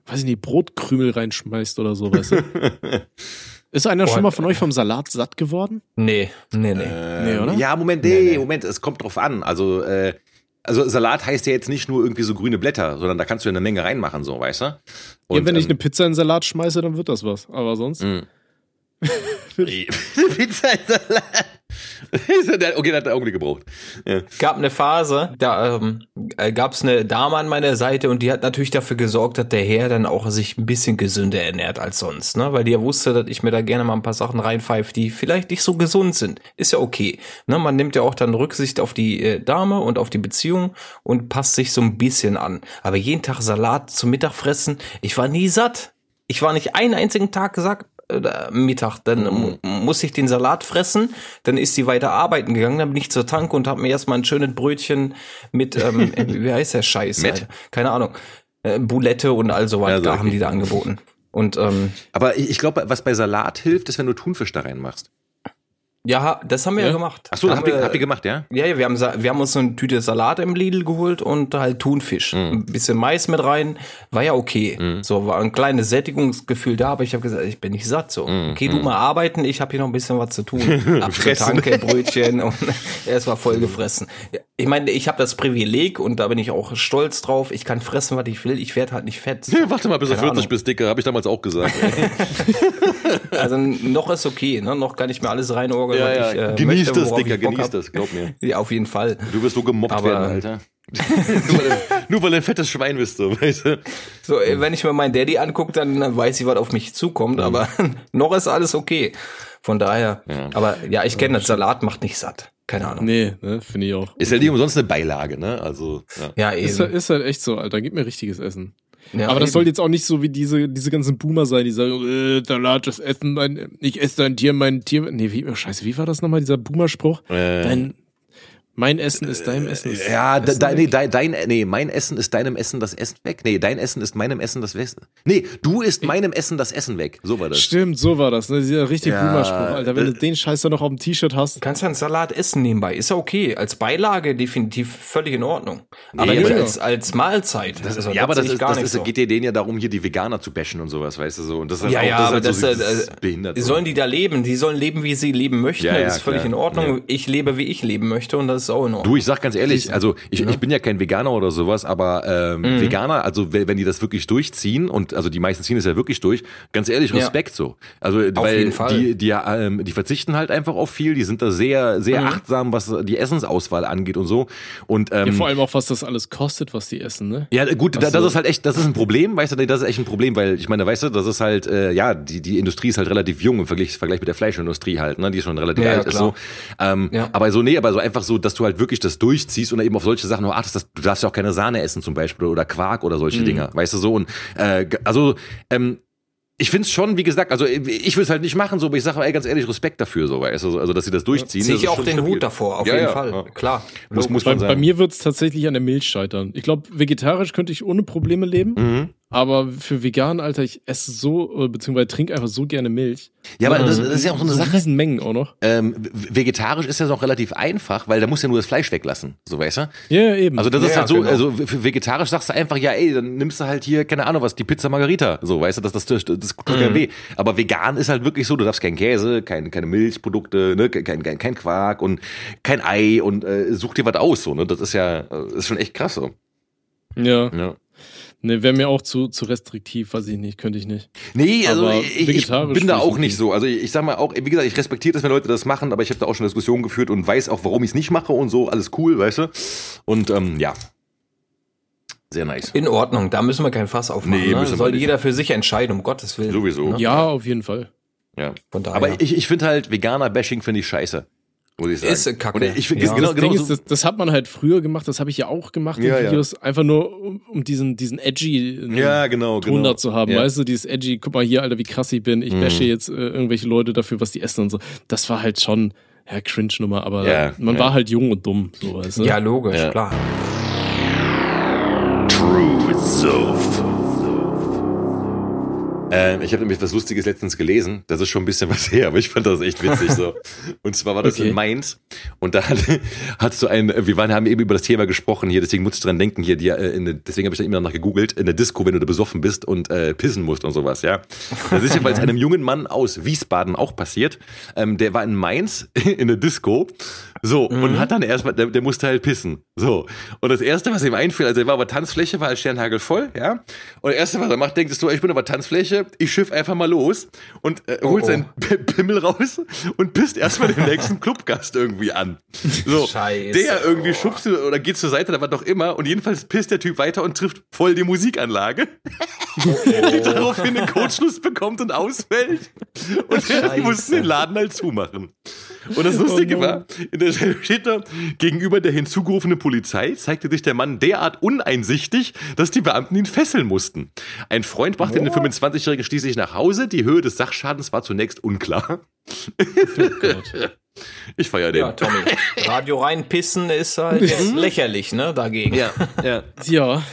weiß ich nicht, Brotkrümel reinschmeißt oder so, weißt du? Ist einer schon Boah, mal von euch vom Salat satt geworden? Nee, nee, nee. Nee, oder? Ja, Moment, nee, Moment, es kommt drauf an. Also, äh, also Salat heißt ja jetzt nicht nur irgendwie so grüne Blätter, sondern da kannst du ja eine Menge reinmachen, so, weißt du? ja, Und, wenn ich eine ähm, Pizza in Salat schmeiße, dann wird das was. Aber sonst. Mhm. Pizza in Salat. okay, da hat er Augenblick gebraucht. Ja. gab eine Phase, da ähm, äh, gab es eine Dame an meiner Seite und die hat natürlich dafür gesorgt, dass der Herr dann auch sich ein bisschen gesünder ernährt als sonst, ne? Weil die ja wusste, dass ich mir da gerne mal ein paar Sachen reinpfeife, die vielleicht nicht so gesund sind. Ist ja okay. Ne? Man nimmt ja auch dann Rücksicht auf die äh, Dame und auf die Beziehung und passt sich so ein bisschen an. Aber jeden Tag Salat zum Mittag fressen, ich war nie satt. Ich war nicht einen einzigen Tag gesagt, äh, Mittag, dann mu- muss ich den Salat fressen, dann ist sie weiter arbeiten gegangen, dann bin ich zur Tanke und habe mir erstmal ein schönes Brötchen mit, ähm, äh, wie heißt der Scheiß? Alter? Keine Ahnung, äh, Boulette und all so, da okay. haben die da angeboten. Und ähm, Aber ich, ich glaube, was bei Salat hilft, ist, wenn du Thunfisch da reinmachst. Ja, das haben wir ja, Ja? gemacht. Ach so, habt ihr, habt ihr gemacht, ja? Ja, ja, wir haben, wir haben uns so eine Tüte Salat im Lidl geholt und halt Thunfisch. Ein bisschen Mais mit rein, war ja okay. So war ein kleines Sättigungsgefühl da, aber ich habe gesagt, ich bin nicht satt. So, okay, du mal arbeiten, ich habe hier noch ein bisschen was zu tun. Ab zur Fressen. Tanke, Brötchen und es war voll gefressen. Ich meine, ich habe das Privileg und da bin ich auch stolz drauf. Ich kann fressen, was ich will. Ich werde halt nicht fett. Ja, warte mal, bis du Keine 40 Ahnung. bist, Dicker, habe ich damals auch gesagt. Also noch ist okay, ne? Noch kann ich mir alles reinorgeln. was ich, äh, genieß möchte, das, Dicker, genieß hab. das, glaub mir. Ja, auf jeden Fall. Du wirst so gemobbt Aber- werden, Alter. nur, weil, du- nur weil du ein fettes Schwein bist, so, weißt du? So, wenn ich mir meinen Daddy angucke, dann weiß ich, was auf mich zukommt, aber noch ist alles okay. Von daher, Ja. aber ja, ich kenne das, Salat macht nicht satt. Keine Ahnung. Nee, ne, finde ich auch. Ist ja nicht umsonst eine Beilage, ne? Also, ja. Ja, Ist, eben. halt- ist halt echt so, Alter. Gib mir richtiges Essen. Ja, Aber das eben. soll jetzt auch nicht so wie diese, diese ganzen Boomer sein, die sagen, äh, Salat, das Essen, mein, ich esse dein Tier, mein Tier. Nee, wie, oh, scheiße, wie war das nochmal, dieser Boomer-Spruch? Äh, Dein, mein Essen ist deinem Essen. Ist Ja, de, Essen de, nee, dein, dein, nee, mein Essen ist deinem Essen das Essen weg. Nee, dein Essen ist meinem Essen das Essen. Nee, du isst meinem Essen das Essen weg. So war das. Stimmt, so war das, ne? Dieser richtig Ja, Boomer-Spruch, Alter. Wenn äh, du den Scheiß da noch auf dem T-Shirt hast. Du kannst ja einen Salat essen nebenbei. Ist ja okay. Als Beilage definitiv völlig in Ordnung. Aber aber- als, als Mahlzeit. Das, Also, ja, aber das ist, gar das nicht ist, so. geht dir denen ja darum, hier die Veganer zu bashen und sowas, weißt du so. Und das ist halt Ja, auch, ja, das aber ist halt das, so äh, dieses äh, behindert. so. Sollen die da leben? Die sollen leben, wie sie leben möchten. Ja, ja, das ist völlig klar. in Ordnung. Ja. Ich lebe, wie ich leben möchte und das ist auch in Ordnung. Du, ich sag ganz ehrlich, also ich, ich bin ja kein Veganer oder sowas, aber ähm, Mhm. Veganer, also wenn die das wirklich durchziehen und also die meisten ziehen es ja wirklich durch, ganz ehrlich, Ja. Respekt so. Also weil jeden Fall. die die ähm, die verzichten halt einfach auf viel, die sind da sehr sehr Mhm. achtsam, was die Essensauswahl angeht und so. Und ähm, Ja, vor allem auch, was das alles kostet, was die essen, ne? Ja, gut, da, Also- das ist halt echt, das ist ein Problem, weißt du, das ist echt ein Problem, weil ich meine, weißt du, das ist halt, äh, ja, die, die Industrie ist halt relativ jung im Vergleich, Vergleich mit der Fleischindustrie halt, ne, die schon relativ Ja, alt ja, ist so. Ähm, Ja. Aber so, nee, aber so einfach so, dass du halt wirklich das durchziehst und eben auf solche Sachen nur achtest, dass du darfst ja auch keine Sahne essen zum Beispiel oder Quark oder solche Mhm. Dinger, weißt du so. Und äh, also, ähm, ich find's schon, wie gesagt, also ich will es halt nicht machen, so, aber ich sage ey, ganz ehrlich, Respekt dafür, so, weißt du, also dass sie das durchziehen. Das ich auch den stabil. Hut davor, auf Ja, jeden ja, Fall. ja. Klar. Muss, muss Bei, bei mir wird's tatsächlich an der Milch scheitern. Ich glaube, vegetarisch könnte ich ohne Probleme leben, Mhm. Aber für vegan, Alter, ich esse so, beziehungsweise trinke einfach so gerne Milch. Ja, aber das, das ist ja auch so eine so Sache. Mengen auch noch. Ähm, vegetarisch ist ja noch relativ einfach, weil da muss ja nur das Fleisch weglassen, so weißt du? Ja, eben. Also das ist Ja, halt so, genau. also für vegetarisch sagst du einfach, ja ey, dann nimmst du halt hier, keine Ahnung was, die Pizza Margarita, so weißt du, das, das, das, das tut Mhm. keinem weh. Aber vegan ist halt wirklich so, du darfst kein Käse, kein, keine Milchprodukte, ne, kein, kein, kein Quark und kein Ei und äh, such dir was aus, so, ne? Das ist ja, äh, ist schon echt krass so. ja, Ja. Ne, wäre mir auch zu, zu restriktiv, weiß ich nicht, könnte ich nicht. Nee, also Aber ich, ich bin da auch nicht so. Also ich, ich sag mal auch, wie gesagt, ich respektiere das, wenn Leute das machen, aber ich habe da auch schon Diskussionen geführt und weiß auch, warum ich es nicht mache und so, alles cool, weißt du? Und ähm, ja. Sehr nice. In Ordnung, da müssen wir kein Fass aufmachen. Nee, ne? Soll jeder für sich entscheiden, um Gottes Willen. Sowieso. Ne? Ja, auf jeden Fall. Ja. Von daher. Aber ich, ich finde halt, Veganer-Bashing finde ich scheiße. Muss ich sagen. Ist, kacke. Und ich finde, Ja. genau, das genau Ding so, ist, das, das hat man halt früher gemacht, das habe ich ja auch gemacht in Ja, ja. Videos, einfach nur um, um diesen, diesen edgy äh, ja, genau, Ton genau. da zu haben, ja. weißt du, dieses edgy, guck mal hier, Alter, wie krass ich bin, ich Mhm. bashe jetzt äh, irgendwelche Leute dafür, was die essen und so. Das war halt schon, ja, Cringe-Nummer, aber Ja, man ja. war halt jung und dumm, so, weißt du. ja, logisch, Ja. klar. True Sof. Ähm, ich habe nämlich was Lustiges letztens gelesen. Das ist schon ein bisschen was her, aber ich fand das echt witzig so. Und zwar war das Okay. in Mainz und da hat, hat so ein, wir waren, haben eben über das Thema gesprochen hier, deswegen muss ich dran denken hier, die, äh, in, deswegen habe ich dann immer noch gegoogelt, in der Disco, wenn du da besoffen bist und äh, pissen musst und sowas, ja. Das ist jedenfalls einem jungen Mann aus Wiesbaden auch passiert. Ähm, der war in Mainz in der Disco, so, und hat dann erstmal, der, der musste halt pissen. So. Und das erste, was ihm einfiel, also er war aber Tanzfläche, war halt Sternhagel voll, ja. Und das erste, was er macht, denkt, ist so, ich bin aber Tanzfläche, ich schiff einfach mal los und äh, holt oh. seinen P- Pimmel raus und pisst erstmal den nächsten Clubgast irgendwie an. So. Scheiße. Der irgendwie schubst oder geht zur Seite, da war doch immer. Und jedenfalls pisst der Typ weiter und trifft voll die Musikanlage. Die daraufhin einen Kurzschluss bekommt und ausfällt. Und die mussten den Laden halt zumachen. Und das Lustige Oh no. war, in der Stelle steht da, gegenüber der hinzugerufenen Polizei zeigte sich der Mann derart uneinsichtig, dass die Beamten ihn fesseln mussten. Ein Freund brachte den 25-Jährigen schließlich nach Hause. Die Höhe des Sachschadens war zunächst unklar. Ich feiere den. Ja, Tommy. Radio reinpissen ist halt jetzt lächerlich, ne, dagegen. ja, ja. Ja.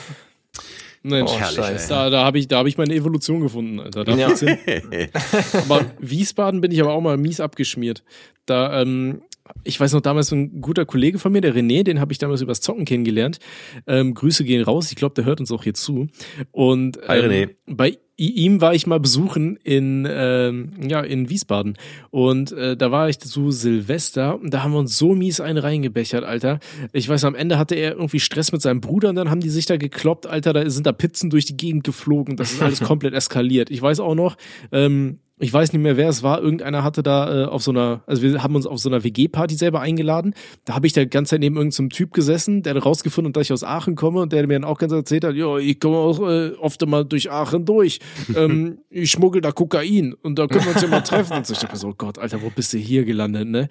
Mensch, Oh, Scheiße. da, da habe ich, da hab ich meine Evolution gefunden, Alter. Da Ja. Aber Wiesbaden bin ich aber auch mal mies abgeschmiert. Da, ähm, ich weiß noch, damals ein guter Kollege von mir, der René, den habe ich damals übers Zocken kennengelernt. Ähm, Grüße gehen raus. Ich glaube, der hört uns auch hier zu. Und ähm, Hi, René. bei ihm war ich mal besuchen in, ähm, ja, in Wiesbaden. Und äh, da war ich zu Silvester und da haben wir uns so mies einen reingebechert, Alter. Ich weiß, am Ende hatte er irgendwie Stress mit seinem Bruder und dann haben die sich da gekloppt, Alter. Da sind da Pizzen durch die Gegend geflogen. Das ist alles komplett eskaliert. Ich weiß auch noch, ähm, ich weiß nicht mehr, wer es war. Irgendeiner hatte da äh, auf so einer, also wir haben uns auf so einer WG-Party selber eingeladen. Da habe ich da ganze Zeit neben irgendeinem Typ gesessen, der hat rausgefunden, dass ich aus Aachen komme und der mir dann auch ganz erzählt hat, ja, ich komme auch äh, oft mal durch Aachen durch. ähm, ich schmuggel da Kokain und da können wir uns ja mal treffen. Und so, ich dachte mir so, oh Gott, Alter, wo bist du hier gelandet, ne?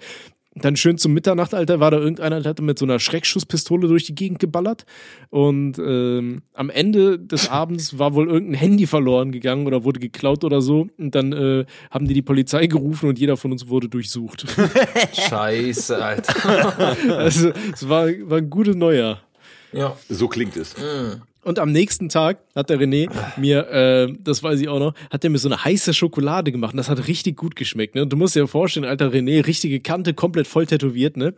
Dann schön zum Mitternacht, Alter, war da irgendeiner, der hatte mit so einer Schreckschusspistole durch die Gegend geballert. Und ähm, am Ende des Abends war wohl irgendein Handy verloren gegangen oder wurde geklaut oder so. Und dann äh, haben die die Polizei gerufen und jeder von uns wurde durchsucht. Scheiße, Alter. also es war, war ein gutes Neujahr. Ja. So klingt es. Und am nächsten Tag hat der René mir, äh, das weiß ich auch noch, hat er mir so eine heiße Schokolade gemacht. Und das hat richtig gut geschmeckt. Ne? Und du musst dir vorstellen, alter René, richtige Kante, komplett voll tätowiert, ne?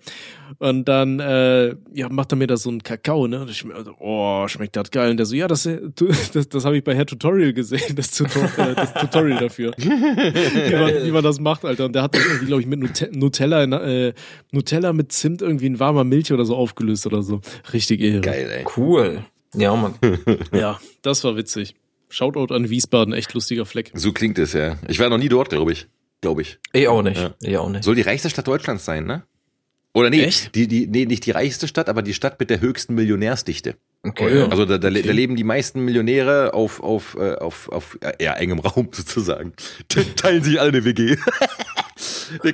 Und dann, äh, ja, macht er mir da so einen Kakao, ne? Und ich also, oh, schmeckt das geil. Und der so, ja, das, das, das habe ich bei Herr Tutorial gesehen, das, Tutor äh, das Tutorial dafür. wie, man, wie man das macht, Alter. Und der hat das irgendwie, glaube ich, mit Nute Nutella, äh, Nutella mit Zimt irgendwie in warmer Milch oder so aufgelöst oder so. Richtig irre. Geil, ey. Cool. Ja, Mann. Ja, das war witzig. Shoutout an Wiesbaden, echt lustiger Fleck. So klingt es, ja. Ich war noch nie dort, glaube ich. Glaube ich. Ich auch nicht. Ja. Ich auch nicht. Soll die reichste Stadt Deutschlands sein, ne? Oder nee, Echt? Die, die, nee, nicht die reichste Stadt, aber die Stadt mit der höchsten Millionärsdichte. Okay. ja. Also da, da, da leben die meisten Millionäre auf, auf, äh, auf, auf ja, engem Raum sozusagen. Teilen sich alle eine WG.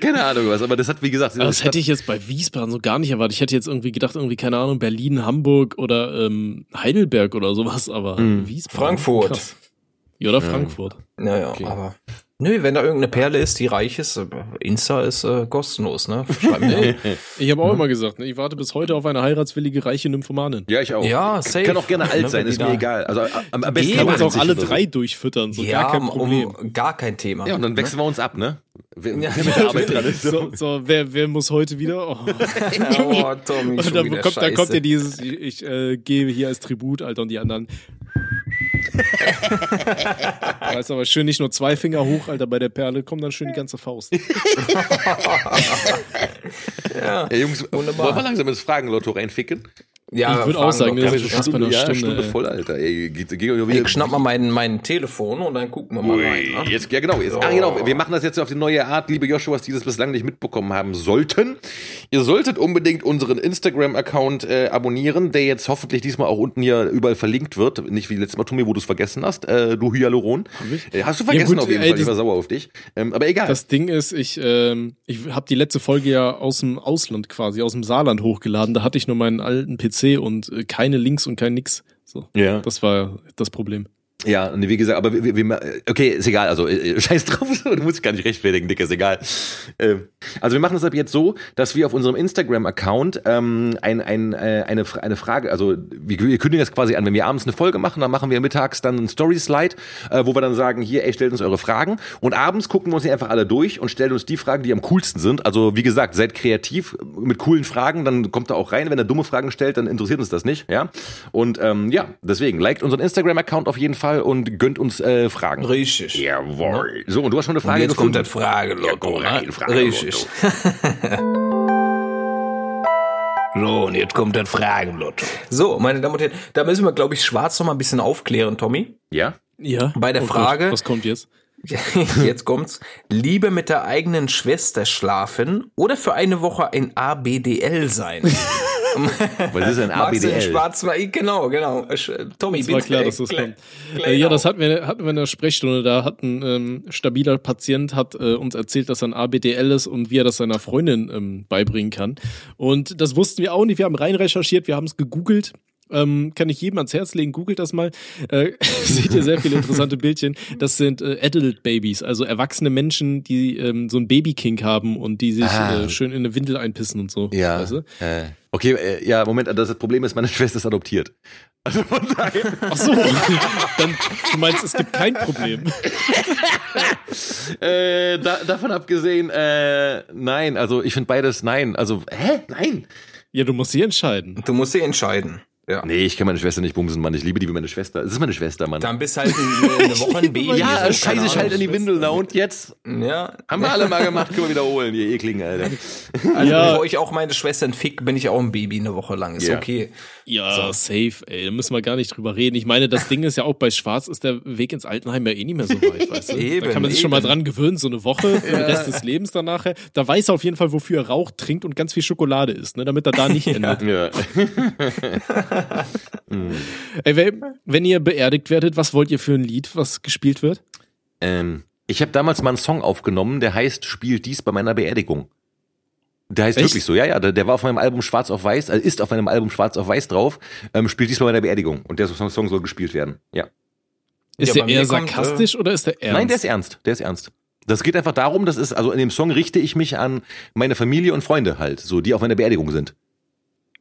keine Ahnung was, aber das hat, wie gesagt, Aber das hätte ich jetzt bei Wiesbaden so gar nicht erwartet. Ich hätte jetzt irgendwie gedacht, irgendwie, keine Ahnung, Berlin, Hamburg oder ähm, Heidelberg oder sowas, aber Wiesbaden. Frankfurt. Krass. Ja, oder Frankfurt. Naja, aber. Nö, wenn da irgendeine Perle ist, die reich ist, äh, Insta ist äh, kostenlos, ne? Schreib mir. Ich habe auch immer gesagt, ne, ich warte bis heute auf eine heiratswillige reiche Nymphomanin. ja, ich auch. Ja, safe. Kann auch gerne alt Ne, sein, ist mir egal. Also am, am besten Eben. Kann uns auch 80 alle drei durchfüttern, so ja, gar kein Problem. um gar kein Thema. Ja, und dann wechseln wir uns ab, ne? Wer, Ja. wer mit der Arbeit dran ist. So, so wer, wer muss heute wieder? Oh. oh, Tommy, Und dann kommt, dann kommt ja dieses, ich, ich äh, gehe hier als Tribut, Alter, und die anderen. weißt du, aber schön nicht nur zwei Finger hoch, Alter, bei der Perle, kommt dann schön die ganze Faust. ja. Ja, Jungs, Wunderbar. wollen wir langsam ins Fragenlotto reinficken? Ja, Ich würd fragen auch sagen, so haben fast bei einer ja, Stunde, Stunde ey. voll, Alter. Ey, geht, geht, geht, Ich schnapp mal mein, mein Telefon und dann gucken wir mal rein. Ui, Ne? jetzt, ja genau, jetzt, ah, genau, wir machen das jetzt auf die neue Art, liebe Joshuas, die das bislang nicht mitbekommen haben sollten. Ihr solltet unbedingt unseren Instagram-Account äh, abonnieren, der jetzt hoffentlich diesmal auch unten hier überall verlinkt wird. Nicht wie letztes Mal, Tommy, wo du es vergessen hast, äh, du Hyaluron. Äh, hast du vergessen gut, auf jeden ey, Fall, ich das- war sauer auf dich. Ähm, aber egal. Das Ding ist, ich, ähm, ich habe die letzte Folge ja aus dem Ausland quasi, aus dem Saarland hochgeladen. Da hatte ich nur meinen alten PC und äh, keine Links und kein nix. So. ja. Das war das Problem. Ja, nee, wie gesagt, aber wir, wir- okay, ist egal, also äh, scheiß drauf, du musst dich gar nicht rechtfertigen, Dick, ist egal. Ähm, also wir machen das ab jetzt so, dass wir auf unserem Instagram-Account ähm, ein, ein, äh, eine, eine Frage, also wir, wir kündigen das quasi an, wenn wir abends eine Folge machen, dann machen wir mittags dann einen Story-Slide, äh, wo wir dann sagen, hier, ey, stellt uns eure Fragen und abends gucken wir uns die einfach alle durch und stellen uns die Fragen, die am coolsten sind. Also wie gesagt, seid kreativ mit coolen Fragen, dann kommt da auch rein, wenn er dumme Fragen stellt, dann interessiert uns das nicht, ja. Und ähm, ja, deswegen, liked unseren Instagram-Account auf jeden Fall und gönnt uns äh, Fragen. Richtig. Jawohl. So, und du hast schon eine Und Frage jetzt kommt gefunden? das Fragelotto. Ja, komm rein, ne? Fragelotto. Richtig. so, und jetzt kommt das Fragelotto. So, meine Damen und Herren, da müssen wir, glaube ich, schwarz noch mal ein bisschen aufklären, Tommy. Ja? Ja. Bei der Oh Gott, Frage- was kommt jetzt? Jetzt kommt's. Liebe mit der eigenen Schwester schlafen oder für eine Woche ein ABDL sein. Was ist ein ABDL? schwarz mal? Genau, genau. Sch- Tommy, Es war bitte klar, dass das kommt. Äh, ja, auf. das hatten wir, hatten wir in der Sprechstunde. Da hat ein ähm, stabiler Patient hat äh, uns erzählt, dass er ein ABDL ist und wie er das seiner Freundin ähm, beibringen kann. Und das wussten wir auch nicht. Wir haben rein recherchiert, wir haben es gegoogelt. Ähm, kann ich jedem ans Herz legen, googelt das mal. Äh, seht ihr sehr viele interessante Bildchen. Das sind äh, Adult Babies, also erwachsene Menschen, die ähm, so ein Babykink haben und die sich Ah. äh, schön in eine Windel einpissen und so. Ja. Weißt du? Äh, okay, äh, ja, Moment, das Problem ist, meine Schwester ist adoptiert. Also von daher. Ach so, dann du meinst, es gibt kein Problem. äh, da, davon abgesehen, äh, nein, also ich finde beides nein. Also, hä? Nein. Ja, du musst sie entscheiden. Du musst dich entscheiden. Ja. Nee, ich kann meine Schwester nicht bumsen, Mann. Ich liebe die wie meine Schwester. Es ist meine Schwester, Mann. Dann bist halt eine, eine Woche ein Baby. ja, so, scheiße, ich halt in die Windel. Na und jetzt? Ja, Haben wir alle mal gemacht, können wir wiederholen, ihr ekligen, Alter. also Ja. bevor ich auch meine Schwestern fick, bin ich auch ein Baby eine Woche lang. Ist Ja. okay. Ja, safe, ey. Da müssen wir gar nicht drüber reden. Ich meine, das Ding ist ja auch bei Schwarz ist der Weg ins Altenheim ja eh nicht mehr so weit, weißt du? da Eben, kann man sich schon mal eben. dran gewöhnen, so eine Woche für den Rest des Lebens danach. Da weiß er auf jeden Fall, wofür er raucht, trinkt und ganz viel Schokolade isst, ne? damit er da nicht endet. Ja. Ey, wenn, wenn ihr beerdigt werdet, was wollt ihr für ein Lied, was gespielt wird? Ähm, ich habe damals mal einen Song aufgenommen, der heißt Spielt dies bei meiner Beerdigung. Der heißt Echt? wirklich so, ja, ja, der, der war auf meinem Album Schwarz auf Weiß, also ist auf meinem Album Schwarz auf Weiß drauf, ähm, spielt dies bei meiner Beerdigung. Und der Song, Song soll gespielt werden. Ja. Ist Ja, der eher mir kommt, sarkastisch oder ist der ernst? Nein, der ist ernst, der ist ernst. Das geht einfach darum, das ist, also in dem Song richte ich mich an meine Familie und Freunde halt, so, die auf meiner Beerdigung sind.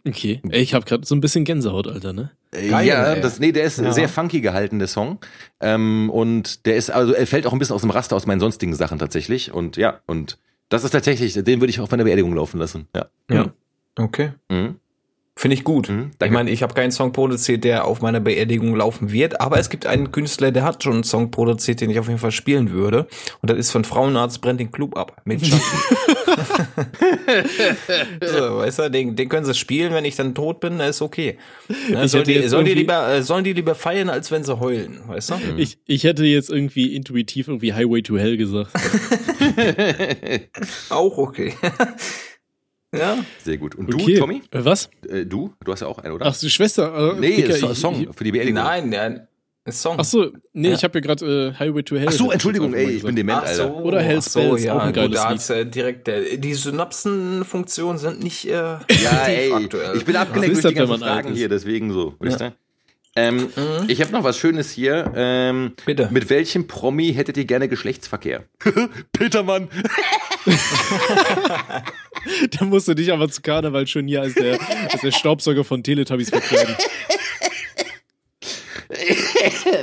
Okay. Ey, ich habe gerade so ein bisschen Gänsehaut, Alter, ne? Äh, Geil, ja, ey. das, nee, der ist Ja. sehr funky gehalten, der Song. Ähm, und der ist, also er fällt auch ein bisschen aus dem Raster aus meinen sonstigen Sachen tatsächlich. Und ja, und das ist tatsächlich, den würde ich auf meiner Beerdigung laufen lassen. Ja. Ja. Okay. Mhm. Finde ich gut. Mhm, ich meine, ich habe keinen Song produziert, der auf meiner Beerdigung laufen wird, aber es gibt einen Künstler, der hat schon einen Song produziert, den ich auf jeden Fall spielen würde. Und das ist von Frauenarzt brennt den Club ab. Mit so, weißt du, den, den können sie spielen, wenn ich dann tot bin, ist okay. Ne, sollen, die, sollen, die lieber, äh, sollen die lieber feiern, als wenn sie heulen, weißt du? Ich, ich hätte jetzt irgendwie intuitiv irgendwie Highway to Hell gesagt. Auch okay. Ja. Sehr gut. Und Okay. du, Tommy? Äh, Was? Äh, du? Du hast ja auch einen, oder? Ach, die Schwester. Äh, nee, Dicker, so, Song Ich, für die Beerdigung. Nein, der ein Song. ach so, nee, Ja. ich habe ja gerade äh, Highway to Hell. Ach so, Entschuldigung, ey, ich bin dement, Ach so, Alter. Oder Hell's so, Bells, ja, auch ein geiles da Lied. äh, direkt, äh, die Synapsenfunktionen sind nicht äh, Ja, ey, aktuell. ich bin abgelenkt durch die ganzen Fragen hier, deswegen so, wisst ihr? Ähm, Mhm. Ich habe noch was Schönes hier. Ähm, Bitte. Mit welchem Promi hättet ihr gerne Geschlechtsverkehr? Petermann. Da musst du dich aber zu Karneval schon hier als der, als der Staubsauger von Teletubbies verkleiden.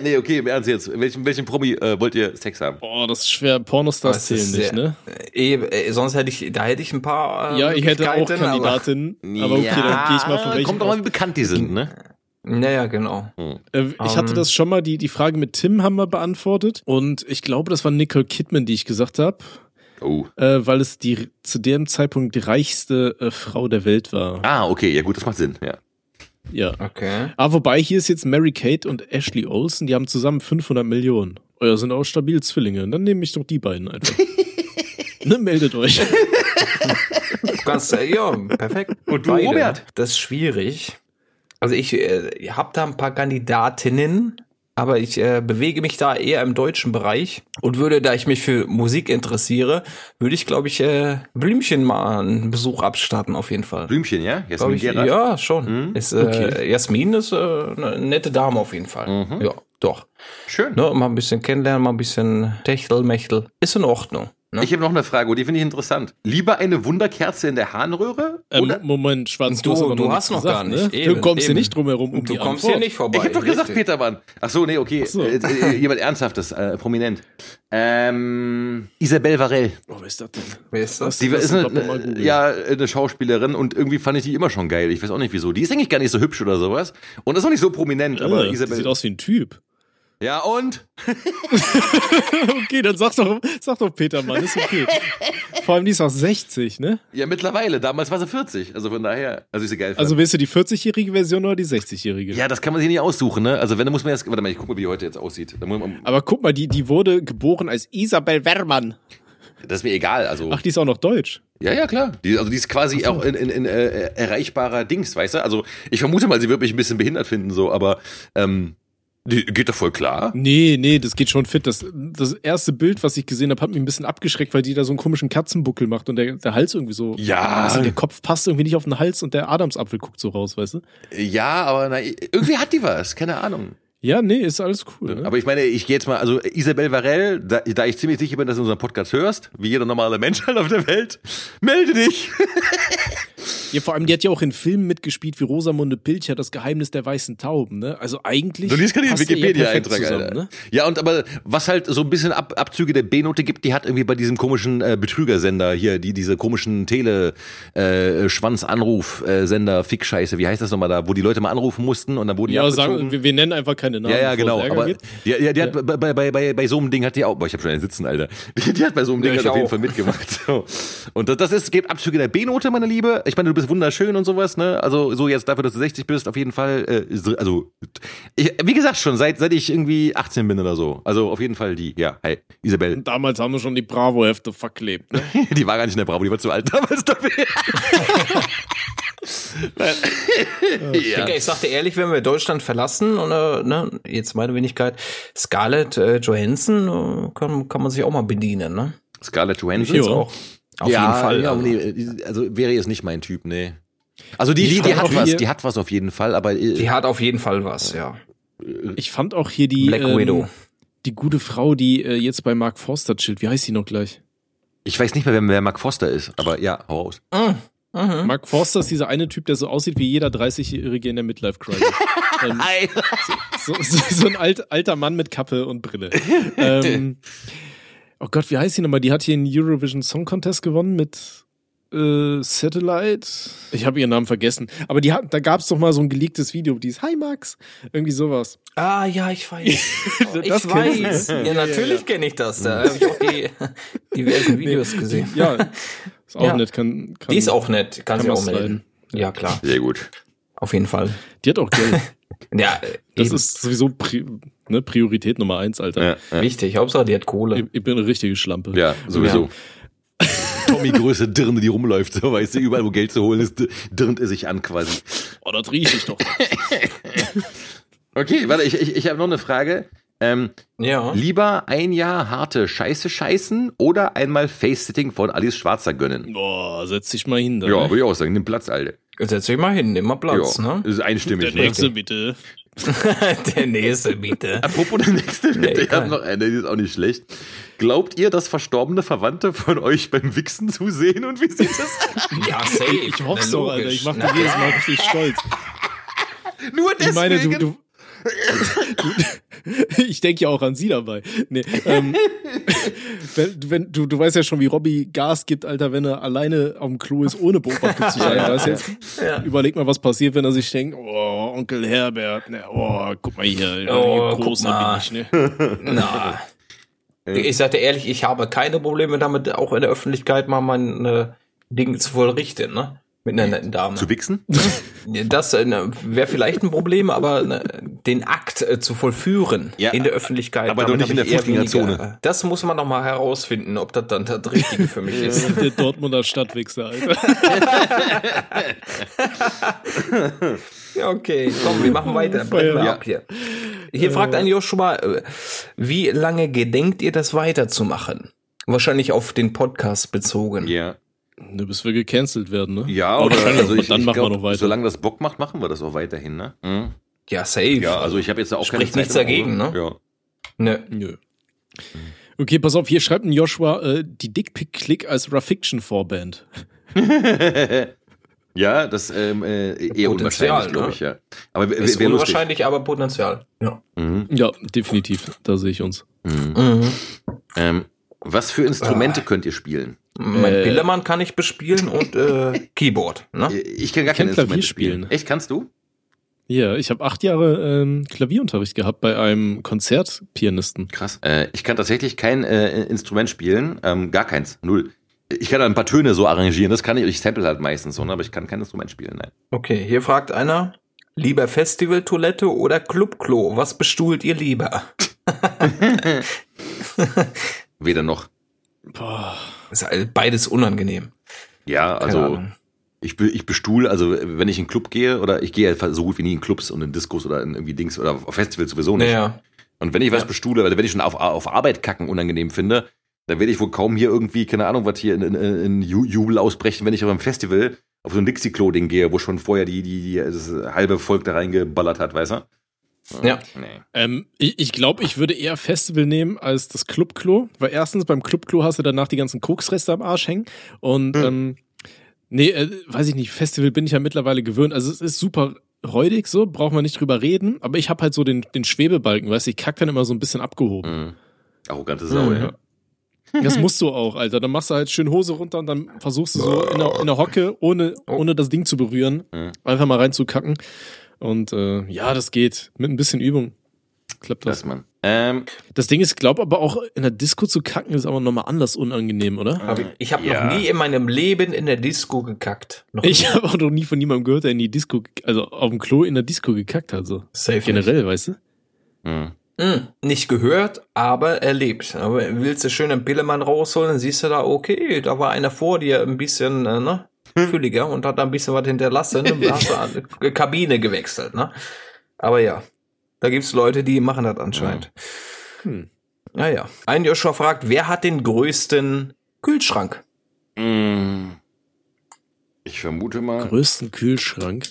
nee, okay, im Ernst jetzt. Welchen, welchen Promi äh, wollt ihr Sex haben? Boah, das ist schwer. Pornostars Das ist zählen nicht, ne? Eh, äh, sonst hätte ich, da hätte ich ein paar. Äh, Ja, ich hätte auch Möglichkeiten, aber- Kandidatinnen. Aber, okay, dann gehe ich mal von welchen. Kommt doch mal, wie bekannt die sind, ne? Naja, genau. Äh, ich hatte Ähm. das schon mal, die, die Frage mit Tim haben wir beantwortet. Und ich glaube, das war Nicole Kidman, die ich gesagt habe. Oh. Äh, weil es die zu dem Zeitpunkt die reichste äh, Frau der Welt war. Ah, okay, ja gut, das macht Sinn, ja. Ja. Okay. Ah, wobei hier ist jetzt Mary Kate und Ashley Olsen, die haben zusammen 500 Millionen. Euer sind auch stabil Zwillinge. Dann nehme ich doch die beiden einfach. ne, meldet euch. Ganz, ja, perfekt. Und du, Robert? Das ist schwierig. Also ich äh, habe da ein paar Kandidatinnen, aber ich äh, bewege mich da eher im deutschen Bereich und würde, da ich mich für Musik interessiere, würde ich, glaube ich, äh, Blümchen mal einen Besuch abstatten, auf jeden Fall. Blümchen, ja? Jasmin ich, Gerard? ja, schon. Ist, äh, Okay. Jasmin ist äh, eine nette Dame auf jeden Fall. Ja. Doch. Schön. Ne, mal ein bisschen kennenlernen, mal ein bisschen Techtelmechtel. Ist in Ordnung. Ne? Ich habe noch eine Frage, und die finde ich interessant. Lieber eine Wunderkerze in der Harnröhre? Ähm, oder? Moment, Schwarz, du, Du- hast aber du noch hast noch gar gesagt, nicht. Ne? Eben, du kommst hier eben. nicht drum herum um du die kommst hier Antwort. nicht vorbei. Ich habe doch gesagt, richtig. Petermann. Ach so, nee, okay. so. Äh, äh, jemand Ernsthaftes, äh, prominent. Ähm, Isabelle Varell. Oh, wer ist das denn? Wer ist das? Die Lass ist eine, googeln. ja, eine Schauspielerin und irgendwie fand ich die immer schon geil. Ich weiß auch nicht wieso. Die ist eigentlich gar nicht so hübsch oder sowas. Und ist auch nicht so prominent, aber Äh, die sieht aus wie ein Typ. Ja, und? okay, dann sag doch, sag doch Peter, Mann, ist okay. Vor allem die ist auch 60, ne? Ja, mittlerweile. Damals war sie 40. Also von daher, also ich sie geil fand. Also willst du die 40-jährige Version oder die 60-jährige? ja, das kann man sich nicht aussuchen, ne? Also wenn, dann muss man jetzt, warte mal, ich guck mal, wie die heute jetzt aussieht. Man, Aber guck mal, die, die wurde geboren als Isabel Wermann. das ist mir egal, also. Ach, die ist auch noch deutsch. Ja, ja, klar. Die, also die ist quasi auch in, in, in äh, erreichbarer Dings, weißt du? Also ich vermute mal, sie wird mich ein bisschen behindert finden, so, aber ähm, die geht doch voll klar. Nee, nee, das geht schon fit. Das, das erste Bild, was ich gesehen habe, hat mich ein bisschen abgeschreckt, weil die da so einen komischen Katzenbuckel macht und der, der Hals irgendwie so. Ja. Also der Kopf passt irgendwie nicht auf den Hals und der Adamsapfel guckt so raus, weißt du? Ja, aber na, irgendwie hat die was, keine Ahnung. Ja, nee, ist alles cool. Ne? Aber ich meine, ich gehe jetzt mal, also Isabel Varell, da, da ich ziemlich sicher bin, dass du unseren Podcast hörst, wie jeder normale Mensch halt auf der Welt, melde dich. Ja, vor allem, die hat ja auch in Filmen mitgespielt wie Rosamunde Pilcher, das Geheimnis der weißen Tauben, ne? Also eigentlich. Du liest gerade den ja Wikipedia-Eintrag, Alter. ne? Ja, und aber was halt so ein bisschen Ab Abzüge der B-Note gibt, die hat irgendwie bei diesem komischen äh, Betrügersender hier, die diese komischen Tele äh, Schwanz-Anruf-Sender, Fick-Scheiße, wie heißt das nochmal da, wo die Leute mal anrufen mussten und dann wurden die Ja, sagen, wir, wir nennen einfach keine Namen. Ja, ja, genau. Aber gibt. die, die, die hat bei, bei, bei, bei, bei so einem Ding hat die auch, boah, ich habe schon einen Sitzen, Alter. Die, die hat bei so einem Ding Ja, auf jeden. Fall mitgemacht. So. Und das, das ist, gibt Abzüge der B-Note, meine Liebe. Ich meine, du bist wunderschön und sowas, ne? Also so jetzt dafür, dass du 60 bist, auf jeden Fall. Äh, also, ich, wie gesagt, schon seit, seit ich irgendwie 18 bin oder so. Also auf jeden Fall die. Ja, hey, Isabel. Damals haben wir schon die Bravo-Hefte verklebt. Ne? Die war gar nicht in der Bravo, die war zu alt damals dafür. ja. Digga, ich sagte ehrlich, wenn wir Deutschland verlassen und äh, ne, jetzt meine Wenigkeit, Scarlett äh, Johansson äh, kann, kann man sich auch mal bedienen, ne? Scarlett Johansson. Ja. Auch. Auf ja, jeden Fall. Ja, also. nee, also wäre jetzt nicht mein Typ, nee. Also die, die, die hat was, hier- die hat was auf jeden Fall, aber äh, Die hat auf jeden Fall was, ja. Ich fand auch hier die, Black ähm, Widow. die gute Frau, die äh, jetzt bei Mark Forster chillt. Wie heißt die noch gleich? ich weiß nicht mehr, wer, wer Mark Foster ist, aber ja, hau raus. Mhm. Mark Forster ist dieser eine Typ, der so aussieht wie jeder 30-Jährige in der Midlife-Crisis. ähm, so, so, so ein alt, alter Mann mit Kappe und Brille. ähm, oh Gott, wie heißt die nochmal? Die hat hier einen Eurovision Song Contest gewonnen mit äh, Satellite. Ich habe ihren Namen vergessen. Aber die hat, da gab es doch mal so ein geleaktes Video, die ist Hi Max. Irgendwie sowas. Ah, ja, ich weiß. Oh, ich weiß. ne? Ja, natürlich kenne ich das. Da habe ich auch die diversen Videos gesehen. Ja, ist auch Ja. nett. Kann, kann, Die ist auch nett, kann, kann sie auch melden. Ja, klar, Sehr gut. auf jeden Fall. Die hat auch Geld. Ja, Das eben. ist sowieso Pri ne, Priorität Nummer eins, Alter. Ja, ja. wichtig. Hauptsache, die hat Kohle. Ich, ich bin eine richtige Schlampe. ja sowieso. Tommy Größe Dirne, die rumläuft, so weißt du, überall wo Geld zu holen ist, dirnt er sich an quasi. Oh, das rieche ich doch. Okay, warte, ich, ich, ich habe noch eine Frage. Ähm, Ja. lieber ein Jahr harte Scheiße scheißen oder einmal Face-Sitting von Alice Schwarzer gönnen? Boah, setz dich mal hin da. Ja, ne? würde ich auch sagen, nimm Platz, Alter. Setz dich mal hin, nimm mal Platz, ja, ne? ist einstimmig. Der nächste bitte. Der nächste, bitte. Apropos der nächste, Nee, ich habe noch eine, die ist auch nicht schlecht. Glaubt ihr, dass verstorbene Verwandte von euch beim Wichsen zusehen und wie sieht das? Ja, safe. Ich hoffe Na, so, Alter. Ich mach Na, mich jedes Mal richtig stolz. Nur deswegen. Ich meine, du, du ich denke ja auch an sie dabei. Nee, ähm, wenn, wenn, du, du weißt ja schon, wie Robby Gas gibt, Alter, wenn er alleine am Klo ist, ohne Beobachtung zu sein. Weißt jetzt? Ja. Überleg mal, was passiert, wenn er sich denkt, oh, Onkel Herbert, ne, oh, guck mal hier, Oh, groß bin ich, ne? Na. Ich sagte ehrlich, ich habe keine Probleme damit, auch in der Öffentlichkeit mal mein äh, Ding zu vollrichten, ne? Mit einer netten Dame. Zu wichsen? Das äh, wäre vielleicht ein Problem, aber ne, den Akt äh, zu vollführen Ja, in der Öffentlichkeit. aber doch nicht in der Fußgängerzone. äh, Das muss man noch mal herausfinden, ob das dann das Richtige für mich ist. Der Dortmunder Stadtwichser, Alter. Ja, okay, komm, wir machen weiter. Brechen wir Ja. ab hier. Hier fragt ein Joshua, äh, wie lange gedenkt ihr das weiterzumachen? Wahrscheinlich auf den Podcast bezogen. Ja. Ne, bis wir gecancelt werden, ne? Ja, Aber oder wahrscheinlich, also ich, dann ich machen glaub, wir noch weiter. Solange das Bock macht, machen wir das auch weiterhin, ne? Mhm. Ja, safe. Ja, also ich habe jetzt auch keine Spricht Zeit nichts dagegen, ne? Ja. Nö. Nö. Okay, pass auf, hier schreibt ein Joshua äh, die Dickpick-Click als Rafiction-Vorband. Ja, das ähm, äh, eher Potenzial, unwahrscheinlich, glaube ne? ich, ja. Aber Ist wär lustig. unwahrscheinlich, aber Potenzial. Ja. Mhm. Ja, definitiv. Da sehe ich uns. Mhm. Ähm, was für Instrumente Ah. könnt ihr spielen? Mein Äh. Pillemann kann ich bespielen und äh, Keyboard. Ne? Ich kann gar Ich kann keine Instrumente Klavier spielen. spielen. Echt, kannst du? Ja, ich habe acht Jahre ähm, Klavierunterricht gehabt bei einem Konzertpianisten. Krass. Äh, ich kann tatsächlich kein äh, Instrument spielen, ähm, gar keins, null. Ich kann ein paar Töne so arrangieren, das kann ich, ich sample halt meistens so, ne, aber ich kann kein Instrument spielen, nein. Okay, hier fragt einer, lieber Festivaltoilette oder Clubklo? Was bestuhlt ihr lieber? Weder noch. Boah. Ist halt beides unangenehm. Ja, also ich, ich bestuhl, also wenn ich in einen Club gehe oder ich gehe halt so gut wie nie in Clubs und in Discos oder in irgendwie Dings oder auf Festivals sowieso nicht. Naja, Und wenn ich was Ja. bestuhle, oder wenn ich schon auf, auf Arbeit kacken unangenehm finde, dann werde ich wohl kaum hier irgendwie, keine Ahnung, was hier in, in, in Ju- Jubel ausbrechen, wenn ich auf einem Festival auf so ein Dixie-Klo-Ding gehe, wo schon vorher die, die, die das halbe Volk da reingeballert hat, weißt du? Ja. Nee. Ähm, ich ich glaube, ich würde eher Festival nehmen als das Clubklo, weil erstens beim Clubklo hast du danach die ganzen Koksreste am Arsch hängen und ähm, nee, äh, weiß ich nicht, Festival bin ich ja mittlerweile gewöhnt. Also es ist super räudig so, braucht man nicht drüber reden, aber ich habe halt so den, den Schwebebalken, weißt du, ich kack dann immer so ein bisschen abgehoben. Mhm. Arrogante Sau, Mhm. ja. Das musst du auch, Alter. Dann machst du halt schön Hose runter und dann versuchst du so in der, in der Hocke, ohne, ohne das Ding zu berühren, Mhm. einfach mal reinzukacken. Und äh, ja, das geht. Mit ein bisschen Übung klappt das. Das, Mann. Ähm, Das Ding ist, glaub aber auch in der Disco zu kacken ist aber nochmal anders unangenehm, oder? Hab ich ich habe Ja. noch nie in meinem Leben in der Disco gekackt. Noch Ich habe auch noch nie von niemandem gehört, der in die Disco, also auf dem Klo in der Disco gekackt hat. So. Safe Generell, weißt du? mh. Nicht. Hm, nicht gehört, aber erlebt. Aber willst du schön einen Pillemann rausholen, dann siehst du da, okay, da war einer vor dir ein bisschen, äh, ne? Fülliger und hat da ein bisschen was hinterlassen und hast du eine Kabine gewechselt, ne? Aber ja, da gibt's Leute, die machen das anscheinend. Hm. Naja. Ein Joshua fragt, wer hat den größten Kühlschrank? Mm. Ich vermute mal, Größten Kühlschrank.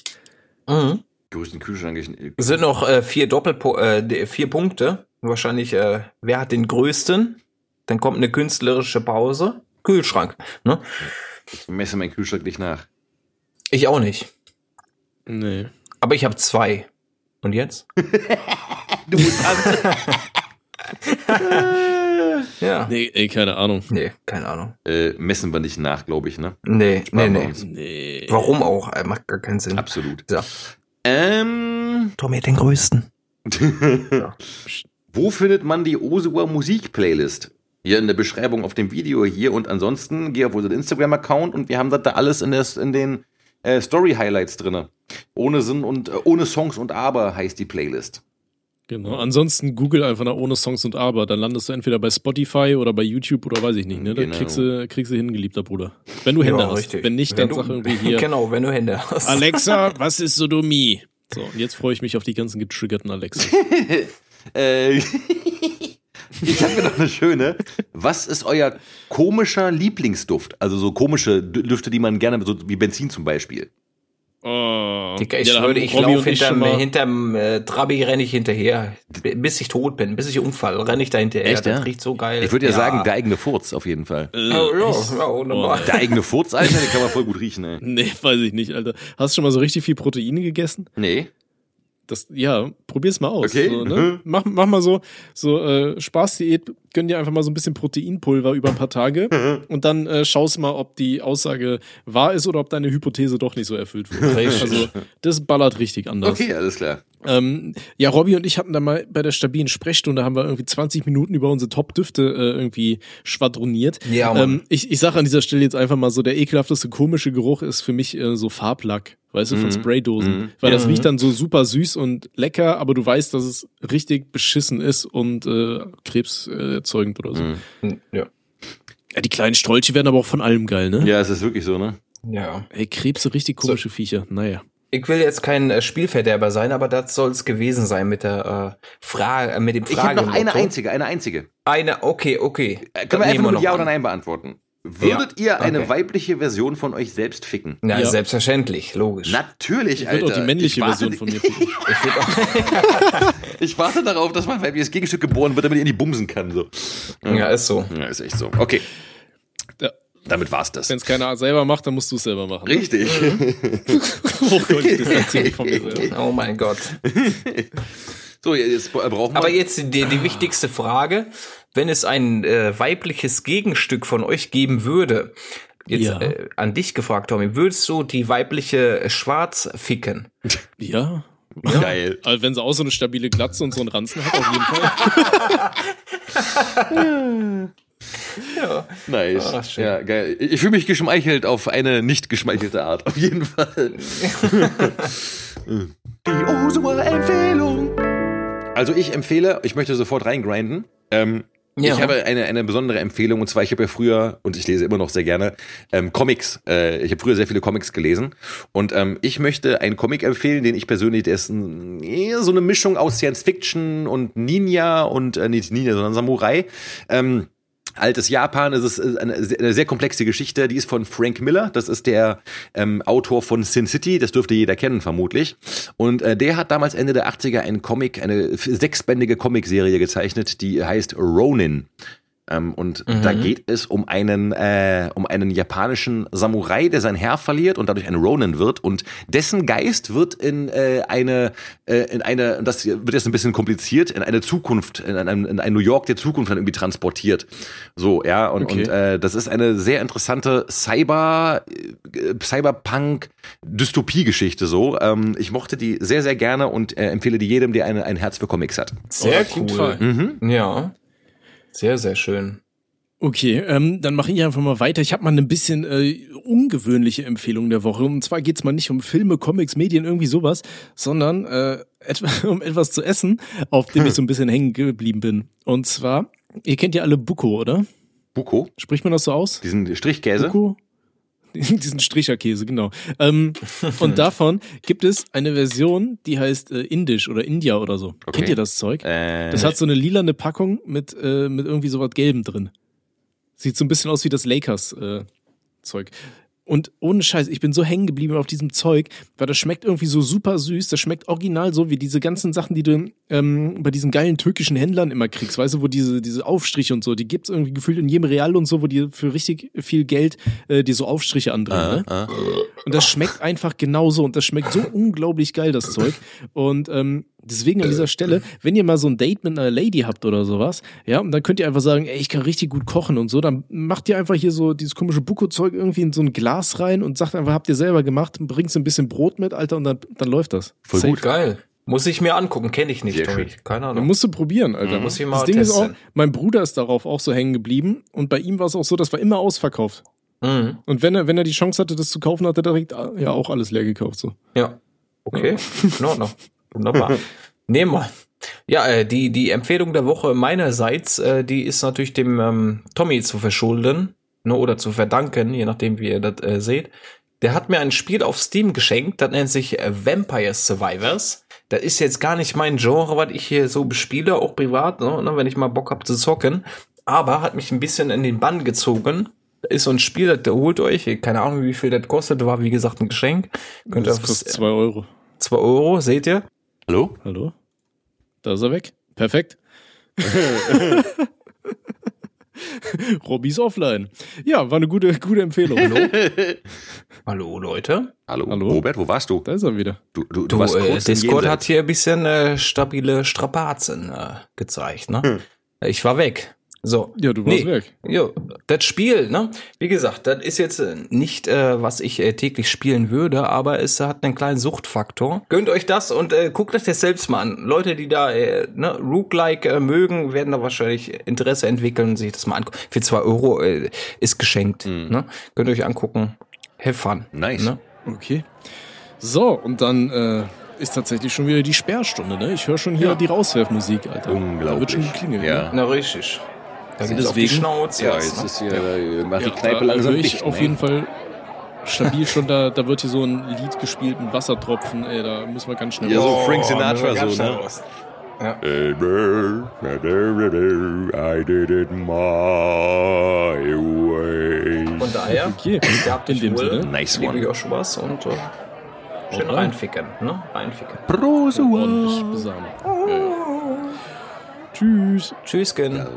Mhm. größten Kühlschrank. Ich, Es sind noch äh, vier Doppelpo äh, vier Punkte. Wahrscheinlich, äh, wer hat den größten? Dann kommt eine künstlerische Pause. Kühlschrank. Ne? Ich messe meinen Kühlschrank nicht nach. Ich auch nicht. Nee. Aber ich habe zwei. Und jetzt? Du musst Ja. Nee, ey, keine Ahnung. Nee, keine Ahnung. äh, messen wir nicht nach, glaube ich, ne? Nee, nee, Sparen nee. Nee. Warum auch? Äh, Macht gar keinen Sinn. Absolut. So. Ähm, Tommy hat den größten. wo findet man die Osua Musik-Playlist? Hier in der Beschreibung auf dem Video hier und ansonsten geh auf unseren Instagram-Account und wir haben das da alles in, des, in den äh, Story-Highlights drinne. Ohne Sinn und äh, ohne Songs und Aber heißt die Playlist. Genau. Ansonsten google einfach nach ohne Songs und Aber. Dann landest du entweder bei Spotify oder bei YouTube oder weiß ich nicht. Ne? Da Genau. kriegst, du, kriegst du hin, geliebter Bruder. Wenn du Hände hast. Wenn nicht, dann Wenn sag du- irgendwie hier. Genau, wenn du Hände hast. Alexa, was ist Sodomie? So, und jetzt freue ich mich auf die ganzen getriggerten Alexa. Äh, ich habe mir noch eine schöne. Was ist euer komischer Lieblingsduft? Also so komische Düfte, die man gerne, so wie Benzin zum Beispiel. Oh. Digga, ich Ja, schwöre, ich laufe hinterm, hinterm äh, Trabi renne ich hinterher. Bis ich tot bin, bis ich umfall, renne ich da hinterher. Echt, das ja? riecht so geil. Ich würde ja, sagen, der eigene Furz auf jeden Fall. Äh, Ja, ja, ja, wunderbar. Der eigene Furz, Alter, den kann man voll gut riechen, ey. Nee, weiß ich nicht, Alter. Hast du schon mal so richtig viel Proteine gegessen? Nee. Das, ja, probier's mal aus. Okay. So, ne? Mhm. mach, mach mal so, so äh, Spaßdiät, gönn dir einfach mal so ein bisschen Proteinpulver über ein paar Tage und dann äh, schaust mal, ob die Aussage wahr ist oder ob deine Hypothese doch nicht so erfüllt wurde. Also, das ballert richtig anders. Okay, alles klar. Ähm, ja, Robby und ich hatten da mal bei der stabilen Sprechstunde haben wir irgendwie 20 Minuten über unsere Top-Düfte äh, irgendwie schwadroniert. Ja, Mann. ähm, ich ich sage an dieser Stelle jetzt einfach mal so, der ekelhafteste komische Geruch ist für mich äh, so Farblack, weißt du, von Mhm. Spraydosen. Mhm. Weil das riecht dann so super süß und lecker, aber du weißt, dass es richtig beschissen ist und äh, krebserzeugend oder so. Mhm. Ja. Ja, die kleinen Strolche werden aber auch von allem geil, ne? Ja, es ist wirklich so, ne? ja. Ey, Krebse, richtig komische Viecher. Naja. Ich will jetzt kein äh, Spielverderber sein, aber das soll es gewesen sein mit der äh, Frage, äh, mit dem Ich habe noch eine einzige, eine einzige. Eine, okay, okay. Äh, können wir einfach nur Ja an. oder Nein beantworten? Würdet ihr eine Okay. weibliche Version von euch selbst ficken? Na, Ja. selbstverständlich, logisch. Natürlich, Ich Alter. würde auch die männliche ich Version von mir finden. Ich würd auch, Ich warte darauf, dass mein weibliches Gegenstück geboren wird, damit ich in die bumsen kann. So. ja, ist so. Ja, ist echt so. Okay, Ja. damit war's das. Wenn es keiner selber macht, dann musst du es selber machen. Richtig. Oh Gott, ich distanziere mich von mir selber. Oh mein Gott. So, jetzt brauchen wir. Aber jetzt die, die wichtigste Frage. Wenn es ein äh, weibliches Gegenstück von euch geben würde, jetzt Ja. äh, an dich gefragt, Tommy, würdest du die weibliche äh, Schwarz ficken? Ja. Geil. Also wenn sie auch so eine stabile Glatze und so einen Ranzen hat, auf jeden Fall. Ja. Nice. Ah, schön. ja, geil. Ich fühle mich geschmeichelt auf eine nicht geschmeichelte Art. Auf jeden Fall. Die Osua-Empfehlung. Also ich empfehle, ich möchte sofort reingrinden. Ähm, Ja. Ich habe eine, eine besondere Empfehlung und zwar, ich habe ja früher, und ich lese immer noch sehr gerne, ähm, Comics. Äh, ich habe früher sehr viele Comics gelesen und ähm, ich möchte einen Comic empfehlen, den ich persönlich, der ist ein, so eine Mischung aus Science Fiction und Ninja und, äh, nicht Ninja, sondern Samurai. Ähm, Altes Japan, es ist äh, eine sehr, komplexe Geschichte, die ist von Frank Miller, das ist der ähm, Autor von Sin City, das dürfte jeder kennen vermutlich. Und äh, der hat damals Ende der 80er einen Comic, eine sechsbändige Comicserie gezeichnet, die heißt Ronin. Ähm, und da geht es um einen, äh, um einen japanischen Samurai, der sein Herr verliert und dadurch ein Ronin wird. Und dessen Geist wird in äh, eine, äh, in eine, und das wird jetzt ein bisschen kompliziert, in eine Zukunft, in ein, in ein New York der Zukunft dann irgendwie transportiert. So, ja, und, Okay. und äh, das ist eine sehr interessante Cyber, äh, Cyberpunk-Dystopie-Geschichte so. Ähm, ich mochte die sehr, sehr gerne und äh, empfehle die jedem, der eine, ein Herz für Comics hat. Sehr cool. Mhm. Ja. Sehr, sehr schön. Okay, ähm, dann mache ich einfach mal weiter. Ich habe mal ein bisschen äh, ungewöhnliche Empfehlung der Woche. Und zwar geht's mal nicht um Filme, Comics, Medien, irgendwie sowas, sondern äh, etwa, um etwas zu essen, auf dem ich so ein bisschen hängen geblieben bin. Und zwar, ihr kennt ja alle Buko, oder? Buko, Spricht man das so aus? diesen Strichkäse. Buko? Diesen Stricherkäse, genau. Ähm, und davon gibt es eine Version, die heißt äh, Indisch oder India oder so. Okay. Kennt ihr das Zeug? Äh, Das hat so eine lilane Packung mit, äh, mit irgendwie sowas Gelbem drin. Sieht so ein bisschen aus wie das Lakers-Zeug. Und ohne Scheiß, ich bin so hängen geblieben auf diesem Zeug, weil das schmeckt irgendwie so super süß. Das schmeckt original so wie diese ganzen Sachen, die du ähm, bei diesen geilen türkischen Händlern immer kriegst. Weißt du, wo diese, diese Aufstriche und so, die gibt's irgendwie gefühlt in jedem Real und so, wo die für richtig viel Geld äh, die so Aufstriche andrehen. ne? ah. Und das schmeckt einfach genauso und das schmeckt so unglaublich geil, das Zeug. Und ähm, deswegen an dieser Stelle, wenn ihr mal so ein Date mit einer Lady habt oder sowas, ja, und dann könnt ihr einfach sagen, ey, ich kann richtig gut kochen und so, dann macht ihr einfach hier so dieses komische Buko-Zeug irgendwie in so ein Glas rein und sagt einfach, habt ihr selber gemacht, bringt so ein bisschen Brot mit, Alter, und dann, dann läuft das. Voll Safe. gut. Geil. Muss ich mir angucken, kenne ich nicht, Sehr Tommy. schön. Keine Dann Ahnung. musst du probieren, Alter. Muss ich mal das Ding ist auch, testen. mein Bruder ist darauf auch so hängen geblieben und bei ihm war es auch so, das war immer ausverkauft. Mhm. Und wenn er, wenn er die Chance hatte, das zu kaufen, hat er direkt ah, ja auch alles leer gekauft. So. Ja. Okay. In Ordnung. Wunderbar. Nehmen wir. Ja, äh, die, die Empfehlung der Woche meinerseits, äh, die ist natürlich dem ähm, Tommy zu verschulden ne, oder zu verdanken, je nachdem, wie ihr das äh, seht. Der hat mir ein Spiel auf Steam geschenkt, das nennt sich äh, Vampire Survivors. Das ist jetzt gar nicht mein Genre, was ich hier so bespiele, auch privat, ne, wenn ich mal Bock hab zu zocken. Aber hat mich ein bisschen in den Bann gezogen. Da ist so ein Spiel, das holt euch, keine Ahnung, wie viel das kostet, war wie gesagt ein Geschenk. Könnt ihr Das kostet zwei Euro. 2 Euro, seht ihr? Hallo? Hallo? Da ist er weg. Perfekt. Robbys offline. Ja, war eine gute, gute Empfehlung. Hallo? Hallo Leute. Hallo? Hallo? Robert, wo warst du? Da ist er wieder. Du, du, Du, warst äh, Discord hat hier ein bisschen äh, stabile Strapazen äh, gezeigt, ne? Ich war weg. So. Ja, du warst weg. Ja, das Spiel, ne? Wie gesagt, das ist jetzt äh, nicht, äh, was ich äh, täglich spielen würde, aber es hat einen kleinen Suchtfaktor. Gönnt euch das und äh, guckt euch das selbst mal an. Leute, die da äh, ne, Rook-like äh, mögen, werden da wahrscheinlich Interesse entwickeln und sich das mal angucken. Für zwei Euro äh, ist geschenkt. Ne? Könnt ihr euch angucken. Have fun. Nice. Ne? Okay. So, und dann äh, ist tatsächlich schon wieder die Sperrstunde, ne? Ich höre schon hier die Rauswerfmusik, Alter. Da wird Unglaublich. schon geklingelt. Ja. Ne? Na, richtig. Da geht auf die Schnauze. Ja, jetzt ne? ist hier, ja. Äh, macht die Kneipe ja, langsam dicht. Auf ne? jeden Fall stabil schon, da, da wird hier so ein Lied gespielt ein Wassertropfen, ey, da müssen wir ganz schnell Ja, raus. so Frank Sinatra oh, so, ne? Ja. I did it my way. Von daher, okay. ihr habt in dem Sinne, nice one. Ich auch schon was und äh, schön okay. reinficken, ne? Reinficken. Prosa. Ordentlich besamen. Oh. Ja. Tschüss. Tschüsschen. Ja.